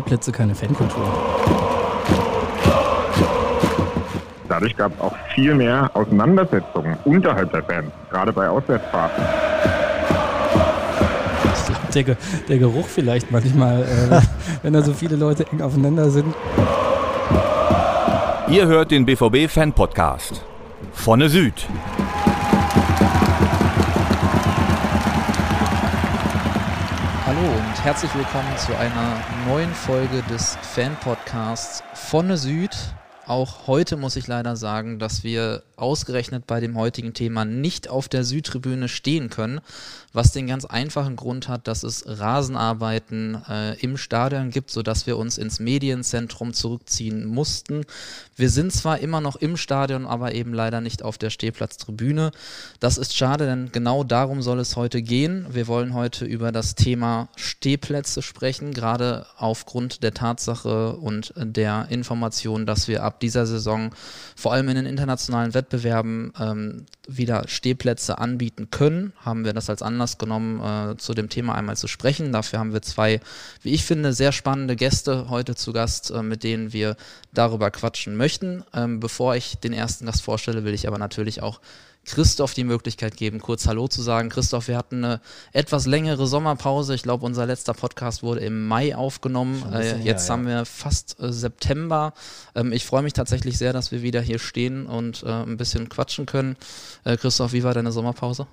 Stehplätze keine Fankultur. Dadurch gab es auch viel mehr Auseinandersetzungen unterhalb der Fans, gerade bei Auswärtsfahrten. Ich glaube, der, der, Geruch vielleicht manchmal, äh, wenn da so viele Leute eng aufeinander sind. Ihr hört den BVB Fan Podcast. Vorne Süd. Herzlich willkommen zu einer neuen Folge des Fan Podcasts Vorne Süd. Auch heute muss ich leider sagen, dass wir ausgerechnet bei dem heutigen Thema nicht auf der Südtribüne stehen können, was den ganz einfachen Grund hat, dass es Rasenarbeiten äh, im Stadion gibt, sodass wir uns ins Medienzentrum zurückziehen mussten. Wir sind zwar immer noch im Stadion, aber eben leider nicht auf der Stehplatztribüne. Das ist schade, denn genau darum soll es heute gehen. Wir wollen heute über das Thema Stehplätze sprechen, gerade aufgrund der Tatsache und der Information, dass wir ab dieser Saison vor allem in den internationalen Wettbewerben ähm, wieder Stehplätze anbieten können. Haben wir das als Anlass genommen, äh, zu dem Thema einmal zu sprechen. Dafür haben wir zwei, wie ich finde, sehr spannende Gäste heute zu Gast, äh, mit denen wir darüber quatschen möchten. Ähm, bevor ich den ersten Gast vorstelle, will ich aber natürlich auch Christoph die Möglichkeit geben, kurz Hallo zu sagen. Christoph, wir hatten eine etwas längere Sommerpause. Ich glaube, unser letzter Podcast wurde im Mai aufgenommen. Äh, jetzt her, haben wir fast äh, September. Ähm, ich freue mich tatsächlich sehr, dass wir wieder hier stehen und äh, ein bisschen quatschen können. Äh, Christoph, wie war deine Sommerpause?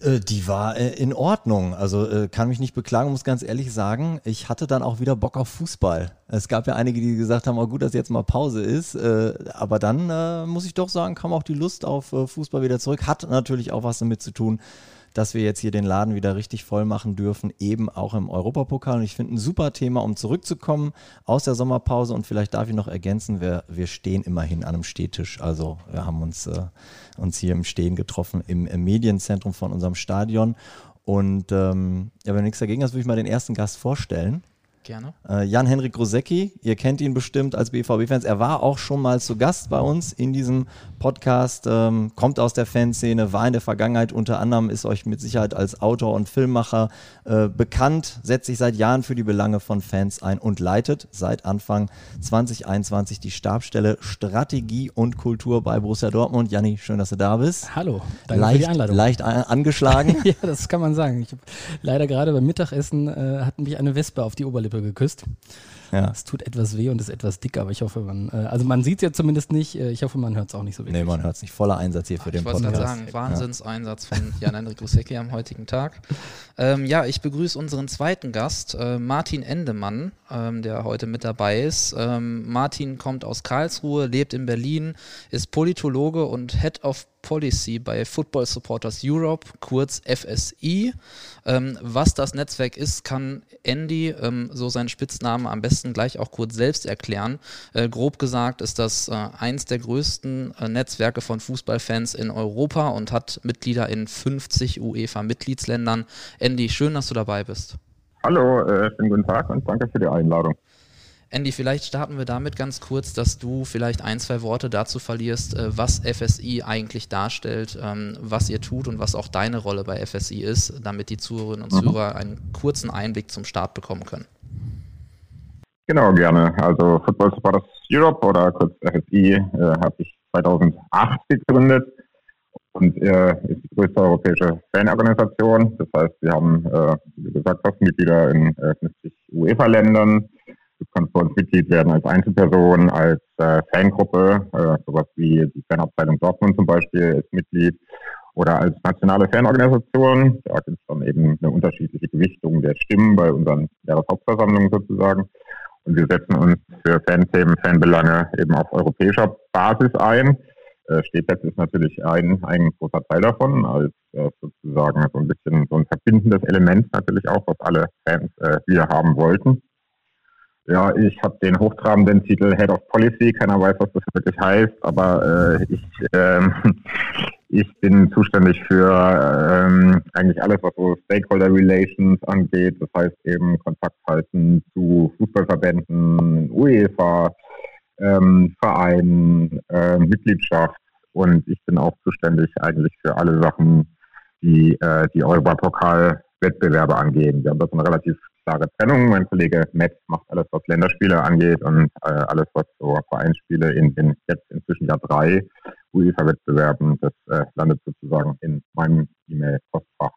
Äh, die war äh, in Ordnung. Also äh, kann mich nicht beklagen, muss ganz ehrlich sagen. Ich hatte dann auch wieder Bock auf Fußball. Es gab ja einige, die gesagt haben, oh gut, dass jetzt mal Pause ist. aber dann muss ich doch sagen, kam auch die Lust auf Fußball wieder zurück. Hat natürlich auch was damit zu tun, dass wir jetzt hier den Laden wieder richtig voll machen dürfen, eben auch im Europapokal. Und ich finde ein super Thema, um zurückzukommen aus der Sommerpause. Und vielleicht darf ich noch ergänzen, wir, wir stehen immerhin an einem Stehtisch. Also wir haben uns, äh, uns hier im Stehen getroffen im, im Medienzentrum von unserem Stadion. Und ähm, ja, wenn du nichts dagegen hast, würde ich mal den ersten Gast vorstellen. Gerne. Äh, Jan-Henrik Rosecki, ihr kennt ihn bestimmt als BVB-Fans. Er war auch schon mal zu Gast bei uns in diesem Podcast, ähm, kommt aus der Fanszene, war in der Vergangenheit unter anderem, ist euch mit Sicherheit als Autor und Filmmacher äh, bekannt, setzt sich seit Jahren für die Belange von Fans ein und leitet seit Anfang 2021 die Stabstelle Strategie und Kultur bei Borussia Dortmund. Janni, schön, dass du da bist. Hallo, danke leicht, für die Einladung. Leicht angeschlagen. ja, das kann man sagen. Ich leider gerade beim Mittagessen äh, hat mich eine Wespe auf die Oberlippe Lippe geküsst. Ja. Es tut etwas weh und ist etwas dick, aber ich hoffe, man, äh, also man sieht es ja zumindest nicht. Äh, ich hoffe, man hört es auch nicht so wirklich. Nee, man hört es nicht. Voller Einsatz hier für den Podcast. Ich wollte sagen, Wahnsinnseinsatz ja. von Jan-Hendrik Rusecki am heutigen Tag. Ähm, ja, ich begrüße unseren zweiten Gast, äh, Martin Endemann, ähm, der heute mit dabei ist. Ähm, Martin kommt aus Karlsruhe, lebt in Berlin, ist Politologe und Head of Policy bei Football Supporters Europe, kurz FSI. Ähm, was das Netzwerk ist, kann Andy, ähm, so sein Spitzname, am besten gleich auch kurz selbst erklären. Äh, grob gesagt ist das äh, eins der größten äh, Netzwerke von Fußballfans in Europa und hat Mitglieder in 50 UEFA-Mitgliedsländern. Andy, schön, dass du dabei bist. Hallo, äh, schönen guten Tag und danke für die Einladung. Andy, vielleicht starten wir damit ganz kurz, dass du vielleicht ein, zwei Worte dazu verlierst, äh, was FSI eigentlich darstellt, ähm, was ihr tut und was auch deine Rolle bei FSI ist, damit die Zuhörerinnen und mhm. Zuhörer einen kurzen Einblick zum Start bekommen können. Genau, gerne. Also Football Supporters Europe oder kurz FSI äh, habe ich 2008 gegründet und äh, ist die größte europäische Fanorganisation. Das heißt, wir haben, äh, wie gesagt, fast Mitglieder in äh, 50 UEFA-Ländern. Du kannst bei uns Mitglied werden als Einzelperson, als äh, Fangruppe, äh, sowas wie die Fanabteilung Dortmund zum Beispiel ist Mitglied oder als nationale Fanorganisation. Da gibt es dann eben eine unterschiedliche Gewichtung der Stimmen bei unseren Jahreshauptversammlungen sozusagen. Und wir setzen uns für Fanthemen, Fanbelange eben auf europäischer Basis ein. Äh, Stehplätze ist natürlich ein, ein großer Teil davon, als äh, sozusagen so ein bisschen so ein verbindendes Element natürlich auch, was alle Fans äh, hier haben wollten. Ja, ich habe den hochtrabenden Titel Head of Policy. Keiner weiß, was das wirklich heißt, aber äh, ich, ähm, ich bin zuständig für ähm, eigentlich alles, was so Stakeholder Relations angeht. Das heißt eben Kontakt halten zu Fußballverbänden, UEFA, ähm, Vereinen, äh, Mitgliedschaft und ich bin auch zuständig eigentlich für alle Sachen, die äh, die Europapokal-Wettbewerbe angehen. Wir haben da so eine relativ klare Trennung. Mein Kollege Matt macht alles, was Länderspiele angeht und äh, alles, was so Vereinsspiele in den jetzt inzwischen ja drei UEFA-Wettbewerben, das äh, landet sozusagen in meinem E-Mail-Postfach.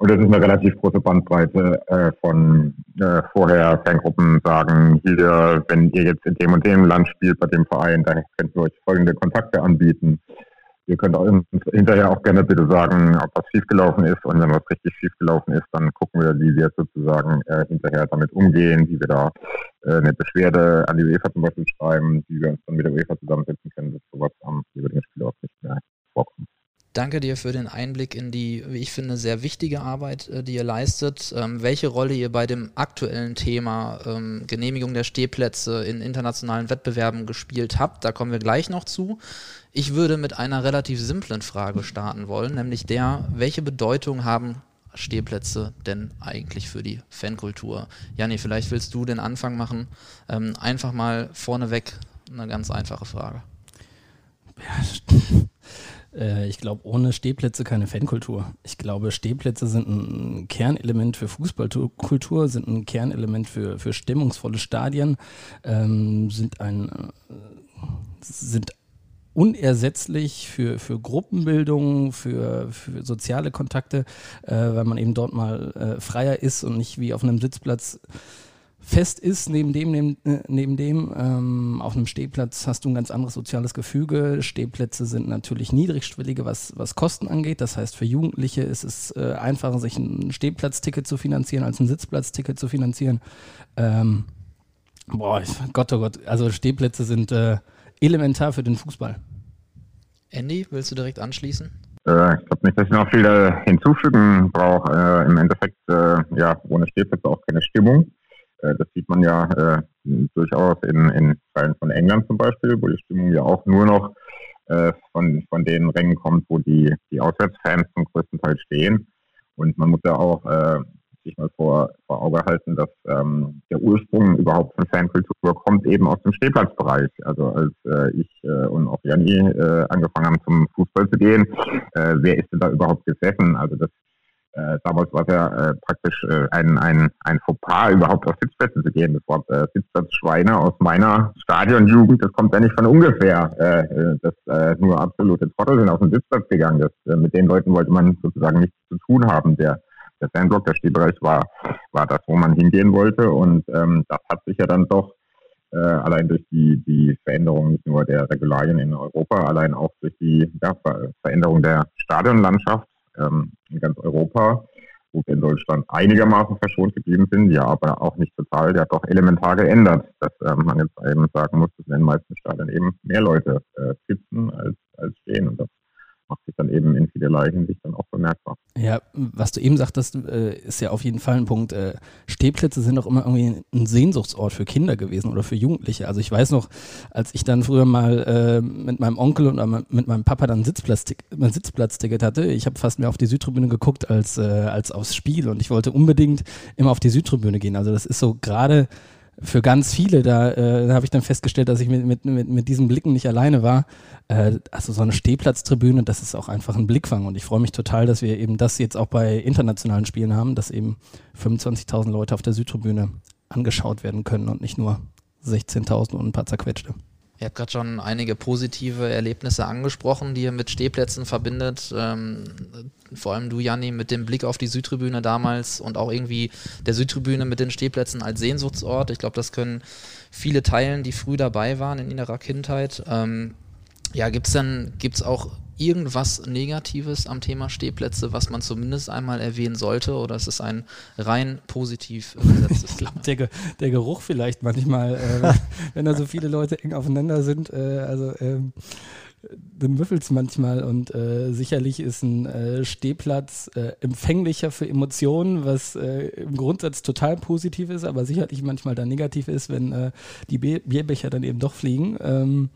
Und das ist eine relativ große Bandbreite äh, von äh, vorher Fangruppen sagen, hier, wenn ihr jetzt in dem und dem Land spielt bei dem Verein, da könnt ihr euch folgende Kontakte anbieten. Ihr könnt auch hinterher auch gerne bitte sagen, ob was schiefgelaufen ist. Und wenn was richtig schiefgelaufen ist, dann gucken wir, wie wir sozusagen äh, hinterher damit umgehen, wie wir da äh, eine Beschwerde an die UEFA zum Beispiel schreiben, wie wir uns dann mit der UEFA zusammensetzen können, dass sowas am über den Spielort nicht mehr vorkommt. Danke dir für den Einblick in die, wie ich finde, sehr wichtige Arbeit, äh, die ihr leistet. Ähm, welche Rolle ihr bei dem aktuellen Thema ähm, Genehmigung der Stehplätze in internationalen Wettbewerben gespielt habt, da kommen wir gleich noch zu. Ich würde mit einer relativ simplen Frage starten wollen, nämlich der, welche Bedeutung haben Stehplätze denn eigentlich für die Fankultur? Janni, vielleicht willst du den Anfang machen. Ähm, einfach mal vorneweg eine ganz einfache Frage. Ja, ich glaube, ohne Stehplätze keine Fankultur. Ich glaube, Stehplätze sind ein Kernelement für Fußballkultur, sind ein Kernelement für, für stimmungsvolle Stadien, ähm, sind ein äh, sind unersetzlich für, für Gruppenbildung, für, für soziale Kontakte, äh, weil man eben dort mal äh, freier ist und nicht wie auf einem Sitzplatz fest ist, neben dem, neben, äh, neben dem, ähm, auf einem Stehplatz hast du ein ganz anderes soziales Gefüge. Stehplätze sind natürlich niedrigschwellige, was, was Kosten angeht. Das heißt, für Jugendliche ist es äh, einfacher, sich ein Stehplatzticket zu finanzieren, als ein Sitzplatzticket zu finanzieren. Ähm, boah, Gott, oh Gott, also Stehplätze sind äh, elementar für den Fußball. Andy, willst du direkt anschließen? Äh, ich glaube nicht, dass ich noch viel hinzufügen brauche. Äh, Im Endeffekt, äh, ja, ohne Stehplätze auch keine Stimmung. Äh, das sieht man ja äh, durchaus in, in Teilen von England zum Beispiel, wo die Stimmung ja auch nur noch äh, von, von den Rängen kommt, wo die, die Auswärtsfans zum größten Teil stehen. Und man muss ja auch äh, sich mal vor, vor Auge halten, dass ähm, der Ursprung überhaupt von Fankultur kommt eben aus dem Stehplatzbereich. Also als äh, ich äh, und auch Janni äh, angefangen haben zum Fußball zu gehen, äh, wer ist denn da überhaupt gesessen? Also das äh, damals war es ja äh, praktisch äh, ein, ein, ein Fauxpas, überhaupt auf Sitzplätze zu gehen. Das Wort äh, Sitzplatzschweine aus meiner Stadionjugend, das kommt ja nicht von ungefähr. Äh, äh, dass äh, nur absolute Trottel sind auf den Sitzplatz gegangen. Das, äh, mit den Leuten wollte man sozusagen nichts zu tun haben. Der, der Fanblock, der Stehbereich war, war das, wo man hingehen wollte. Und ähm, das hat sich ja dann doch äh, allein durch die, die Veränderung nicht nur der Regularien in Europa, allein auch durch die ja, Veränderung der Stadionlandschaft ähm, in ganz Europa, wo wir in Deutschland einigermaßen verschont geblieben sind, ja, aber auch nicht total, der hat doch elementar geändert, dass ähm, man jetzt eben sagen muss, dass in den meisten Stadien eben mehr Leute äh, sitzen als, als stehen. Und das macht sich dann eben in vielerlei Hinsicht dann auch bemerkbar. Ja, was du eben sagtest, äh, ist ja auf jeden Fall ein Punkt. Äh, Stehplätze sind auch immer irgendwie ein Sehnsuchtsort für Kinder gewesen oder für Jugendliche. Also ich weiß noch, als ich dann früher mal äh, mit meinem Onkel und mit meinem Papa dann ein Sitzplatzticket, hatte, ich habe fast mehr auf die Südtribüne geguckt als, als aufs Spiel und ich wollte unbedingt immer auf die Südtribüne gehen. Also das ist so gerade für ganz viele, da, äh, da habe ich dann festgestellt, dass ich mit, mit, mit, mit diesen Blicken nicht alleine war. Äh, also so eine Stehplatztribüne, das ist auch einfach ein Blickfang und ich freue mich total, dass wir eben das jetzt auch bei internationalen Spielen haben, dass eben 25.000 Leute auf der Südtribüne angeschaut werden können und nicht nur 16.000 und ein paar zerquetschte. Ihr habt gerade schon einige positive Erlebnisse angesprochen, die ihr mit Stehplätzen verbindet. Ähm, vor allem du, Janni, mit dem Blick auf die Südtribüne damals und auch irgendwie der Südtribüne mit den Stehplätzen als Sehnsuchtsort. Ich glaube, das können viele teilen, die früh dabei waren in ihrer Kindheit. Ähm, ja, gibt es denn, gibt's auch irgendwas Negatives am Thema Stehplätze, was man zumindest einmal erwähnen sollte? Oder ist es ein rein positiv besetztes Thema? der, der, Geruch vielleicht manchmal, äh, wenn da so viele Leute eng aufeinander sind. Äh, also ähm, dann müffelt es manchmal und äh, sicherlich ist ein äh, Stehplatz äh, empfänglicher für Emotionen, was äh, im Grundsatz total positiv ist, aber sicherlich manchmal dann negativ ist, wenn äh, die Bierbecher dann eben doch fliegen. Ähm,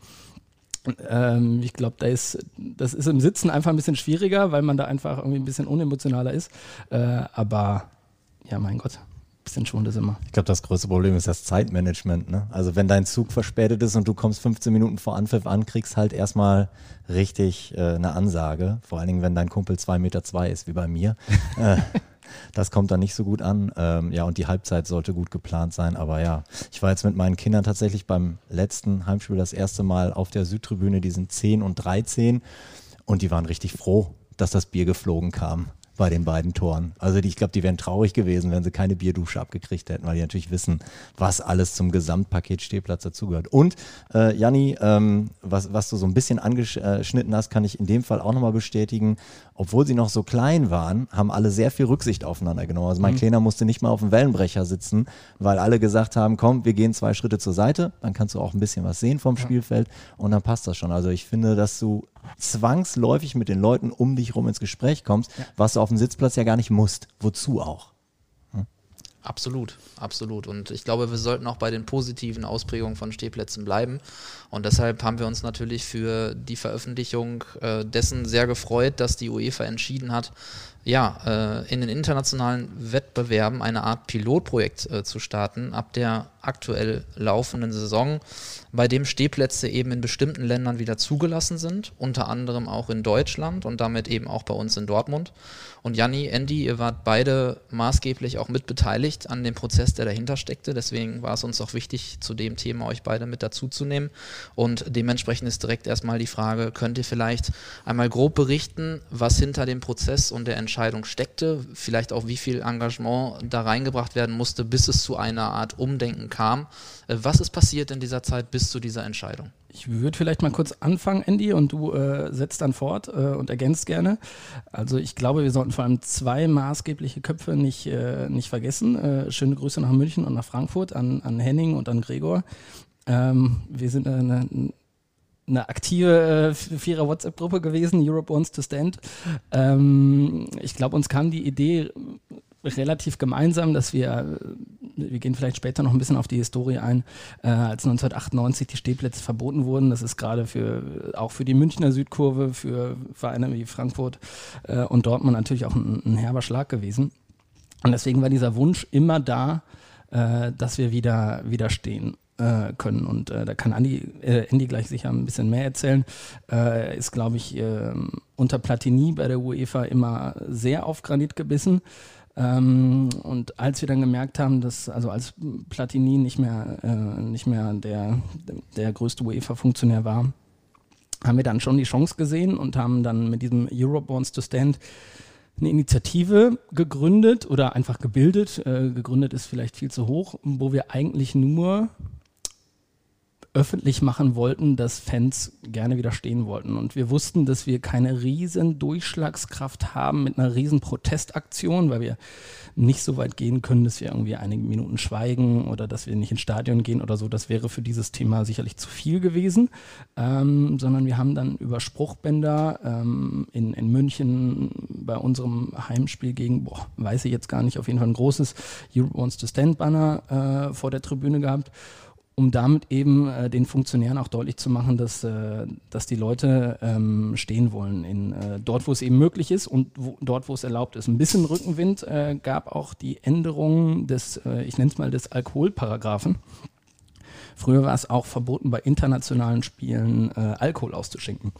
ähm, ich glaube, da ist, das ist im Sitzen einfach ein bisschen schwieriger, weil man da einfach irgendwie ein bisschen unemotionaler ist. Äh, aber ja, mein Gott, ein bisschen schon das immer. Ich glaube, das größte Problem ist das Zeitmanagement. Ne? Also wenn dein Zug verspätet ist und du kommst 15 Minuten vor Anpfiff an, kriegst halt erstmal richtig äh, eine Ansage. Vor allen Dingen, wenn dein Kumpel 2,2 Meter zwei ist, wie bei mir. äh, Das kommt dann nicht so gut an. Ähm, ja, und die Halbzeit sollte gut geplant sein. Aber ja, ich war jetzt mit meinen Kindern tatsächlich beim letzten Heimspiel das erste Mal auf der Südtribüne, die sind 10 und 13. Und die waren richtig froh, dass das Bier geflogen kam bei den beiden Toren. Also die, ich glaube, die wären traurig gewesen, wenn sie keine Bierdusche abgekriegt hätten, weil die natürlich wissen, was alles zum Gesamtpaket Stehplatz dazugehört. Und äh, Janni, ähm, was, was du so ein bisschen angeschnitten hast, kann ich in dem Fall auch nochmal bestätigen. Obwohl sie noch so klein waren, haben alle sehr viel Rücksicht aufeinander genommen. Also mein mhm. Kleiner musste nicht mal auf dem Wellenbrecher sitzen, weil alle gesagt haben, komm, wir gehen zwei Schritte zur Seite, dann kannst du auch ein bisschen was sehen vom ja. Spielfeld und dann passt das schon. Also ich finde, dass du zwangsläufig mit den Leuten um dich rum ins Gespräch kommst, ja. was du auf dem Sitzplatz ja gar nicht musst. Wozu auch? Absolut, absolut. Und ich glaube, wir sollten auch bei den positiven Ausprägungen von Stehplätzen bleiben. Und deshalb haben wir uns natürlich für die Veröffentlichung äh, dessen sehr gefreut, dass die UEFA entschieden hat, ja, äh, in den internationalen Wettbewerben eine Art Pilotprojekt äh, zu starten ab der aktuell laufenden Saison, bei dem Stehplätze eben in bestimmten Ländern wieder zugelassen sind, unter anderem auch in Deutschland und damit eben auch bei uns in Dortmund. Und Janni, Andy, ihr wart beide maßgeblich auch mitbeteiligt an dem Prozess, der dahinter steckte. Deswegen war es uns auch wichtig, zu dem Thema euch beide mit dazuzunehmen. Und dementsprechend ist direkt erstmal die Frage, könnt ihr vielleicht einmal grob berichten, was hinter dem Prozess und der Entscheidung steckte? Vielleicht auch, wie viel Engagement da reingebracht werden musste, bis es zu einer Art Umdenken kam. Äh, was ist passiert in dieser Zeit bis zu dieser Entscheidung? Ich würde vielleicht mal kurz anfangen, Andy, und du äh, setzt dann fort äh, und ergänzt gerne. Also ich glaube, wir sollten vor allem zwei maßgebliche Köpfe nicht, äh, nicht vergessen. Äh, schöne Grüße nach München und nach Frankfurt an, an Henning und an Gregor. Ähm, wir sind eine, eine aktive äh, vierer WhatsApp-Gruppe gewesen, Europe Wants to Stand. Ähm, ich glaube, uns kam die Idee relativ gemeinsam, dass wir, wir gehen vielleicht später noch ein bisschen auf die Historie ein, äh, als 1998 die Stehplätze verboten wurden. Das ist gerade für auch für die Münchner Südkurve, für Vereine wie Frankfurt äh, und Dortmund natürlich auch ein, ein, herber Schlag gewesen. Und deswegen war dieser Wunsch immer da, äh, dass wir wieder, wieder stehen äh, können. Und äh, da kann Andi, äh, Andy gleich sicher ein bisschen mehr erzählen. Er ist, glaube ich, ähm, unter Platini bei der UEFA immer sehr auf Granit gebissen. Ähm, und als wir dann gemerkt haben, dass, also als Platini nicht mehr, äh, nicht mehr der, der größte UEFA-Funktionär war, haben wir dann schon die Chance gesehen und haben dann mit diesem Europe Wants to Stand eine Initiative gegründet oder einfach gebildet. Äh, gegründet ist vielleicht viel zu hoch, wo wir eigentlich nur öffentlich machen wollten, dass Fans gerne widerstehen wollten. Und wir wussten, dass wir keine riesen Durchschlagskraft haben mit einer riesen Protestaktion, weil wir nicht so weit gehen können, dass wir irgendwie einige Minuten schweigen oder dass wir nicht ins Stadion gehen oder so. Das wäre für dieses Thema sicherlich zu viel gewesen. Ähm, sondern wir haben dann über Spruchbänder ähm, in, in München bei unserem Heimspiel gegen, boah, weiß ich jetzt gar nicht, auf jeden Fall ein großes Europe Wants to Stand Banner äh, vor der Tribüne gehabt um damit eben äh, den Funktionären auch deutlich zu machen, dass, äh, dass die Leute ähm, stehen wollen, in, äh, dort, wo es eben möglich ist und wo, dort, wo es erlaubt ist. Ein bisschen Rückenwind äh, gab auch die Änderung des, äh, ich nenne es mal, des Alkoholparagraphen. Früher war es auch verboten, bei internationalen Spielen äh, Alkohol auszuschenken.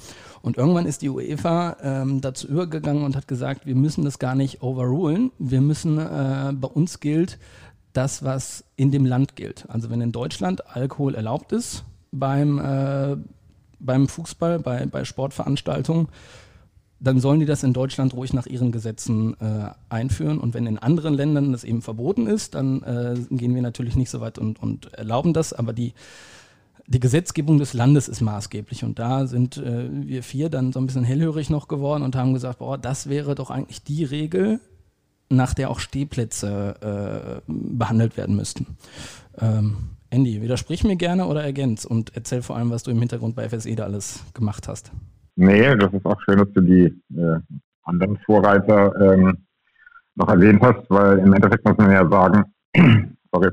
Und irgendwann ist die UEFA ähm, dazu übergegangen und hat gesagt, wir müssen das gar nicht overrulen. Wir müssen, bei uns gilt, das, was in dem Land gilt. Also wenn in Deutschland Alkohol erlaubt ist beim, äh, beim Fußball, bei, bei Sportveranstaltungen, dann sollen die das in Deutschland ruhig nach ihren Gesetzen äh, einführen. Und wenn in anderen Ländern das eben verboten ist, dann äh, gehen wir natürlich nicht so weit und, und erlauben das. Aber die, die Gesetzgebung des Landes ist maßgeblich. Und da sind äh, wir vier dann so ein bisschen hellhörig noch geworden und haben gesagt, boah, das wäre doch eigentlich die Regel, nach der auch Stehplätze äh, behandelt werden müssten. Ähm, Andy, widersprich mir gerne oder ergänz und erzähl vor allem, was du im Hintergrund bei FSE da alles gemacht hast. Nee, das ist auch schön, dass du die äh, anderen Vorreiter ähm, noch erwähnt hast, weil im Endeffekt muss man ja sagen, sorry,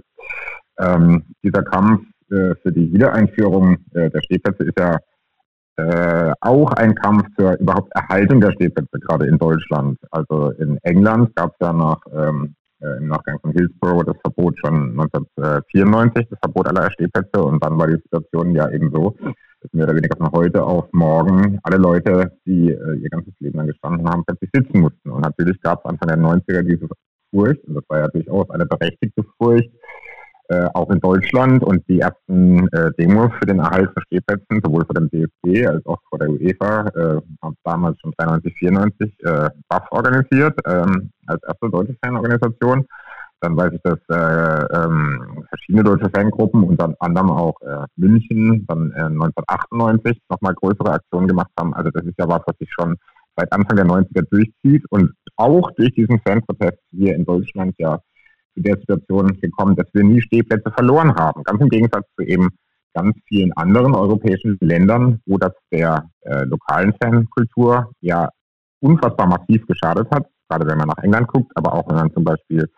ähm, dieser Kampf äh, für die Wiedereinführung äh, der Stehplätze ist ja äh, auch ein Kampf zur überhaupt Erhaltung der Stehplätze, gerade in Deutschland. Also in England gab es ja nach, ähm, äh, im Nachgang von Hillsborough das Verbot schon 1994, das Verbot aller Stehplätze. Und dann war die Situation ja eben so, dass mehr oder weniger von heute auf morgen alle Leute, die äh, ihr ganzes Leben lang gestanden haben, plötzlich sitzen mussten. Und natürlich gab es Anfang der 90er diese Furcht, und das war ja durchaus eine berechtigte Furcht, äh, auch in Deutschland und die ersten äh, Demos für den Erhalt von Stehplätzen, sowohl vor dem DFB als auch vor der UEFA, äh, damals schon 93, 94 äh, BAF organisiert, ähm, als erste deutsche Fanorganisation. Dann weiß ich, dass äh, ähm, verschiedene deutsche Fangruppen, unter anderem auch äh, München, dann äh, 1998 nochmal größere Aktionen gemacht haben. Also das ist ja was, was sich schon seit Anfang der 90er durchzieht und auch durch diesen Fanprotest hier in Deutschland ja zu der Situation gekommen, dass wir nie Stehplätze verloren haben. Ganz im Gegensatz zu eben ganz vielen anderen europäischen Ländern, wo das der äh, lokalen Fankultur ja unfassbar massiv geschadet hat, gerade wenn man nach England guckt, aber auch wenn man zum Beispiel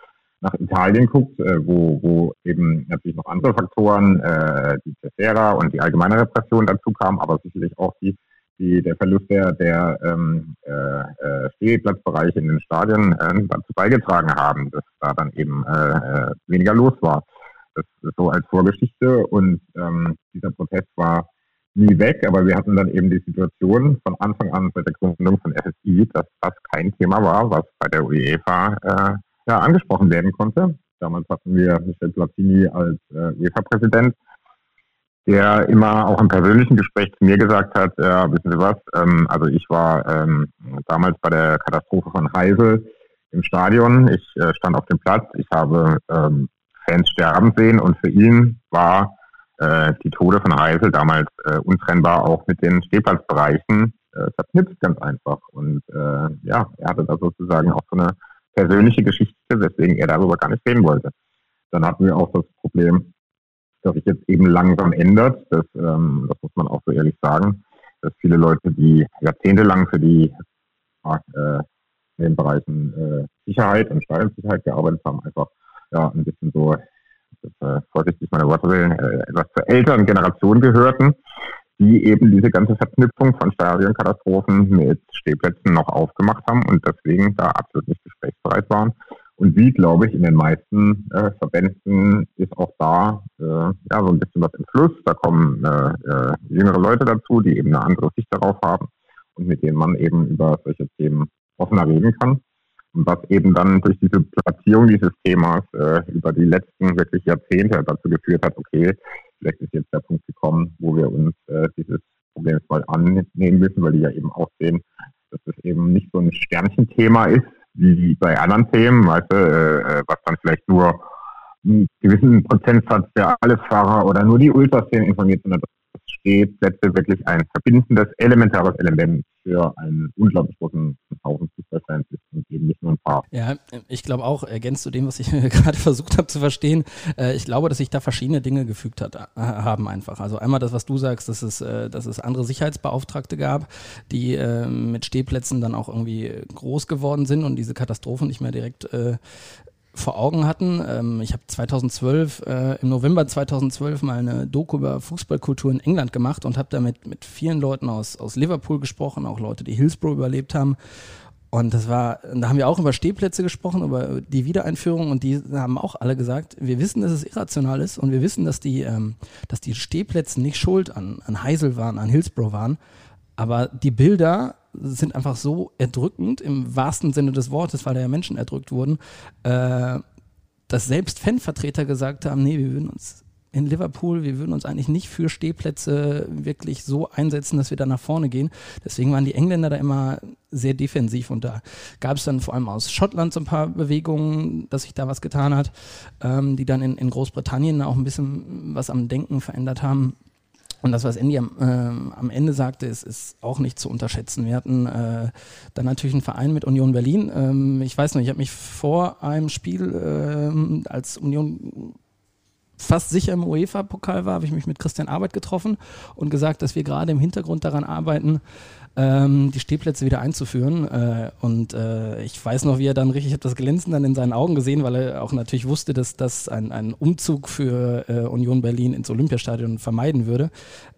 nach Italien guckt, äh, wo, wo eben natürlich noch andere Faktoren, äh, die Cesera und die allgemeine Repression dazu kamen, aber sicherlich auch die, die, der Verlust der, der ähm, äh, äh, Stehplatzbereiche in den Stadien äh, dazu beigetragen haben, dass da dann eben äh, äh weniger los war. Das ist so als Vorgeschichte und ähm, dieser Protest war nie weg, aber wir hatten dann eben die Situation von Anfang an seit der Gründung von FSI, dass das kein Thema war, was bei der UEFA äh, ja, angesprochen werden konnte. Damals hatten wir Michel Platini als äh, UEFA-Präsident, der immer auch im persönlichen Gespräch zu mir gesagt hat, ja, wissen Sie was, ähm, also ich war ähm, damals bei der Katastrophe von Heisel im Stadion, ich äh, stand auf dem Platz, ich habe ähm, Fans sterben sehen und für ihn war äh, die Tode von Heisel damals äh, untrennbar auch mit den Stehplatzbereichen äh, verknüpft ganz einfach. Und äh, ja, er hatte da sozusagen auch so eine persönliche Geschichte, weswegen er darüber gar nicht reden wollte. Dann hatten wir auch das Problem, dass sich jetzt eben langsam ändert. Das, ähm, das muss man auch so ehrlich sagen, dass viele Leute, die jahrzehntelang für die äh, in den Bereichen äh, Sicherheit und Steuersicherheit gearbeitet haben, einfach ja ein bisschen so, das, äh, vorsichtig meine Worte wählen, äh, etwas zur älteren Generation gehörten die eben diese ganze Verknüpfung von Stadionkatastrophen mit Stehplätzen noch aufgemacht haben und deswegen da absolut nicht gesprächsbereit waren. Und wie, glaube ich, in den meisten äh, Verbänden ist auch da äh, ja, so ein bisschen was im Fluss. Da kommen äh, äh, jüngere Leute dazu, die eben eine andere Sicht darauf haben und mit denen man eben über solche Themen offener reden kann. Und was eben dann durch diese Platzierung dieses Themas äh, über die letzten wirklich Jahrzehnte dazu geführt hat, okay, vielleicht ist jetzt der Punkt gekommen, wo wir uns äh, dieses Problems mal annehmen müssen, weil die ja eben auch sehen, dass es eben nicht so ein Sternchenthema ist, wie bei anderen Themen, weißt du, äh, was dann vielleicht nur einen gewissen Prozentsatz der alle Fahrer oder nur die Ultraszenen informiert, sondern dass Stehplätze wirklich ein verbindendes, elementares Element für einen unglaublich großen Haufen Fußballfans ist und eben nicht nur ein paar. Ja, ich glaube auch, ergänzt zu dem, was ich gerade versucht habe zu verstehen, äh, ich glaube, dass sich da verschiedene Dinge gefügt hat, äh, haben einfach. Also einmal das, was du sagst, dass es, äh, dass es andere Sicherheitsbeauftragte gab, die äh, mit Stehplätzen dann auch irgendwie groß geworden sind und diese Katastrophen nicht mehr direkt vor Augen hatten. Ähm, ich habe 2012, äh, im November 2012 mal eine Doku über Fußballkultur in England gemacht und habe damit mit vielen Leuten aus, aus Liverpool gesprochen, auch Leute, die Hillsborough überlebt haben. Und das war, da haben wir auch über Stehplätze gesprochen, über die Wiedereinführung und die haben auch alle gesagt, wir wissen, dass es irrational ist und wir wissen, dass die, ähm, dass die Stehplätze nicht schuld an, an Heisel waren, an Hillsborough waren, aber die Bilder sind einfach so erdrückend im wahrsten Sinne des Wortes, weil da ja Menschen erdrückt wurden, äh, dass selbst Fanvertreter gesagt haben, nee, wir würden uns in Liverpool, wir würden uns eigentlich nicht für Stehplätze wirklich so einsetzen, dass wir da nach vorne gehen. Deswegen waren die Engländer da immer sehr defensiv und da gab es dann vor allem aus Schottland so ein paar Bewegungen, dass sich da was getan hat, ähm, die dann in, in Großbritannien auch ein bisschen was am Denken verändert haben. Und das, was Andy am, äh, am Ende sagte, ist, ist, auch nicht zu unterschätzen. Wir hatten äh, dann natürlich einen Verein mit Union Berlin. Ähm, ich weiß noch, ich habe mich vor einem Spiel, äh, als Union fast sicher im UEFA-Pokal war, habe ich mich mit Christian Arbeit getroffen und gesagt, dass wir gerade im Hintergrund daran arbeiten, ähm, die Stehplätze wieder einzuführen. Äh, und äh, ich weiß noch, wie er dann richtig, ich habe das Glänzen dann in seinen Augen gesehen, weil er auch natürlich wusste, dass das ein, ein Umzug für äh, Union Berlin ins Olympiastadion vermeiden würde,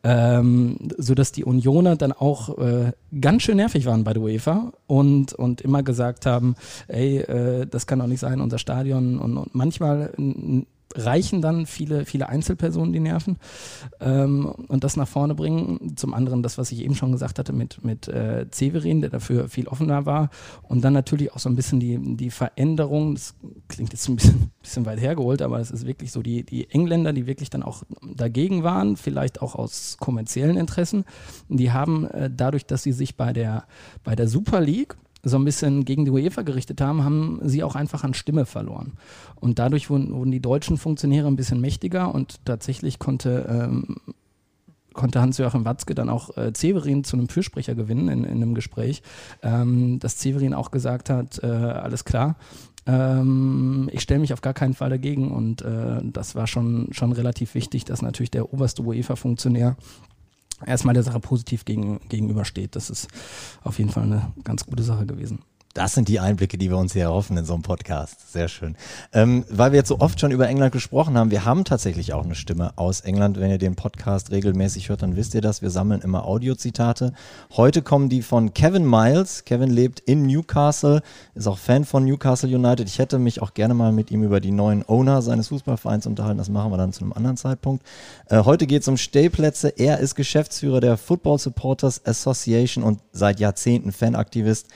ähm, sodass die Unioner dann auch äh, ganz schön nervig waren bei der UEFA und, und immer gesagt haben, ey, äh, das kann doch nicht sein, unser Stadion und, und manchmal reichen dann viele, viele Einzelpersonen die Nerven ähm, und das nach vorne bringen. Zum anderen das, was ich eben schon gesagt hatte mit, mit äh, Severin, der dafür viel offener war. Und dann natürlich auch so ein bisschen die, die Veränderung, das klingt jetzt ein bisschen, bisschen weit hergeholt, aber es ist wirklich so die, die Engländer, die wirklich dann auch dagegen waren, vielleicht auch aus kommerziellen Interessen. Die haben äh, dadurch, dass sie sich bei der, bei der Super League so ein bisschen gegen die UEFA gerichtet haben, haben sie auch einfach an Stimme verloren. Und dadurch wurden, wurden die deutschen Funktionäre ein bisschen mächtiger und tatsächlich konnte, ähm, konnte Hans-Joachim Watzke dann auch äh, Severin zu einem Fürsprecher gewinnen in, in einem Gespräch, ähm, dass Severin auch gesagt hat, äh, alles klar, ähm, ich stelle mich auf gar keinen Fall dagegen und äh, das war schon, schon relativ wichtig, dass natürlich der oberste UEFA-Funktionär erstmal der Sache positiv gegen, gegenübersteht. Das ist auf jeden Fall eine ganz gute Sache gewesen. Das sind die Einblicke, die wir uns hier erhoffen in so einem Podcast. Sehr schön. Ähm, weil wir jetzt so oft schon über England gesprochen haben, wir haben tatsächlich auch eine Stimme aus England. Wenn ihr den Podcast regelmäßig hört, dann wisst ihr das. Wir sammeln immer Audiozitate. Heute kommen die von Kevin Miles. Kevin lebt in Newcastle, ist auch Fan von Newcastle United. Ich hätte mich auch gerne mal mit ihm über die neuen Owner seines Fußballvereins unterhalten. Das machen wir dann zu einem anderen Zeitpunkt. Äh, heute geht es um Stehplätze. Er ist Geschäftsführer der Football Supporters Association und seit Jahrzehnten Fanaktivist.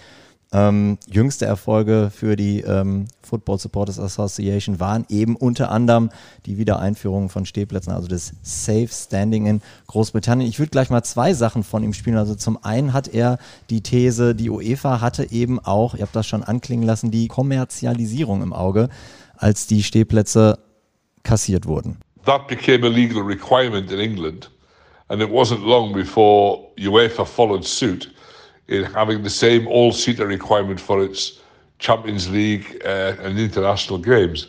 Ähm, jüngste Erfolge für die ähm, Football Supporters Association waren eben unter anderem die Wiedereinführung von Stehplätzen, also das Safe Standing in Großbritannien. Ich würde gleich mal zwei Sachen von ihm spielen. Also zum einen hat er die These, die UEFA hatte eben auch, ihr habt das schon anklingen lassen, die Kommerzialisierung im Auge, als die Stehplätze kassiert wurden. That became a legal requirement in England and it wasn't long before UEFA followed suit. In having the same all-seater requirement for its Champions League uh, and international games.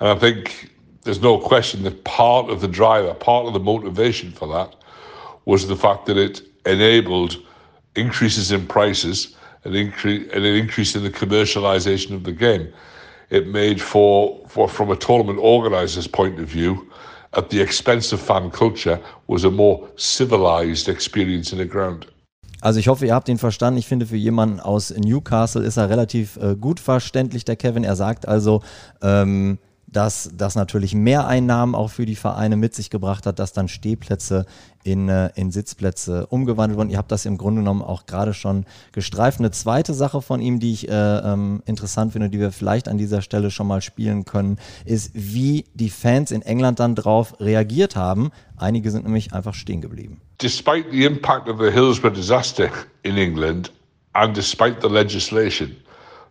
And I think there's no question that part of the driver, part of the motivation for that was the fact that it enabled increases in prices and, increase, and an increase in the commercialization of the game. It made for, for from a tournament organizer's point of view, at the expense of fan culture, was a more civilized experience in the ground. Also ich hoffe, ihr habt ihn verstanden. Ich finde, für jemanden aus Newcastle ist er relativ äh, gut verständlich, der Kevin. Er sagt also, ähm, dass das natürlich Mehreinnahmen auch für die Vereine mit sich gebracht hat, dass dann Stehplätze in, äh, in Sitzplätze umgewandelt wurden. Ihr habt das im Grunde genommen auch gerade schon gestreift. Eine zweite Sache von ihm, die ich äh, ähm, interessant finde, die wir vielleicht an dieser Stelle schon mal spielen können, ist, wie die Fans in England dann drauf reagiert haben. Einige sind nämlich einfach stehen geblieben. Despite the impact of the Hillsborough disaster in England and despite the legislation,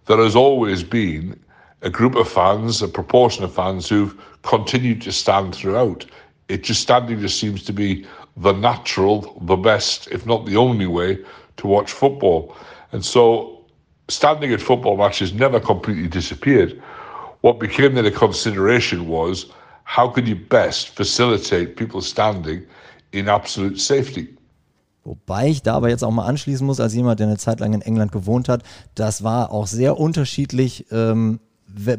there has always been a group of fans, a proportion of fans who've continued to stand throughout. It just standing just seems to be the natural, the best, if not the only way to watch football. And so standing at football matches never completely disappeared. What became then a consideration was how could you best facilitate people standing in absolute safety? Wobei ich da aber jetzt auch mal anschließen muss, als jemand, der eine Zeit lang in England gewohnt hat, das war auch sehr unterschiedlich ähm,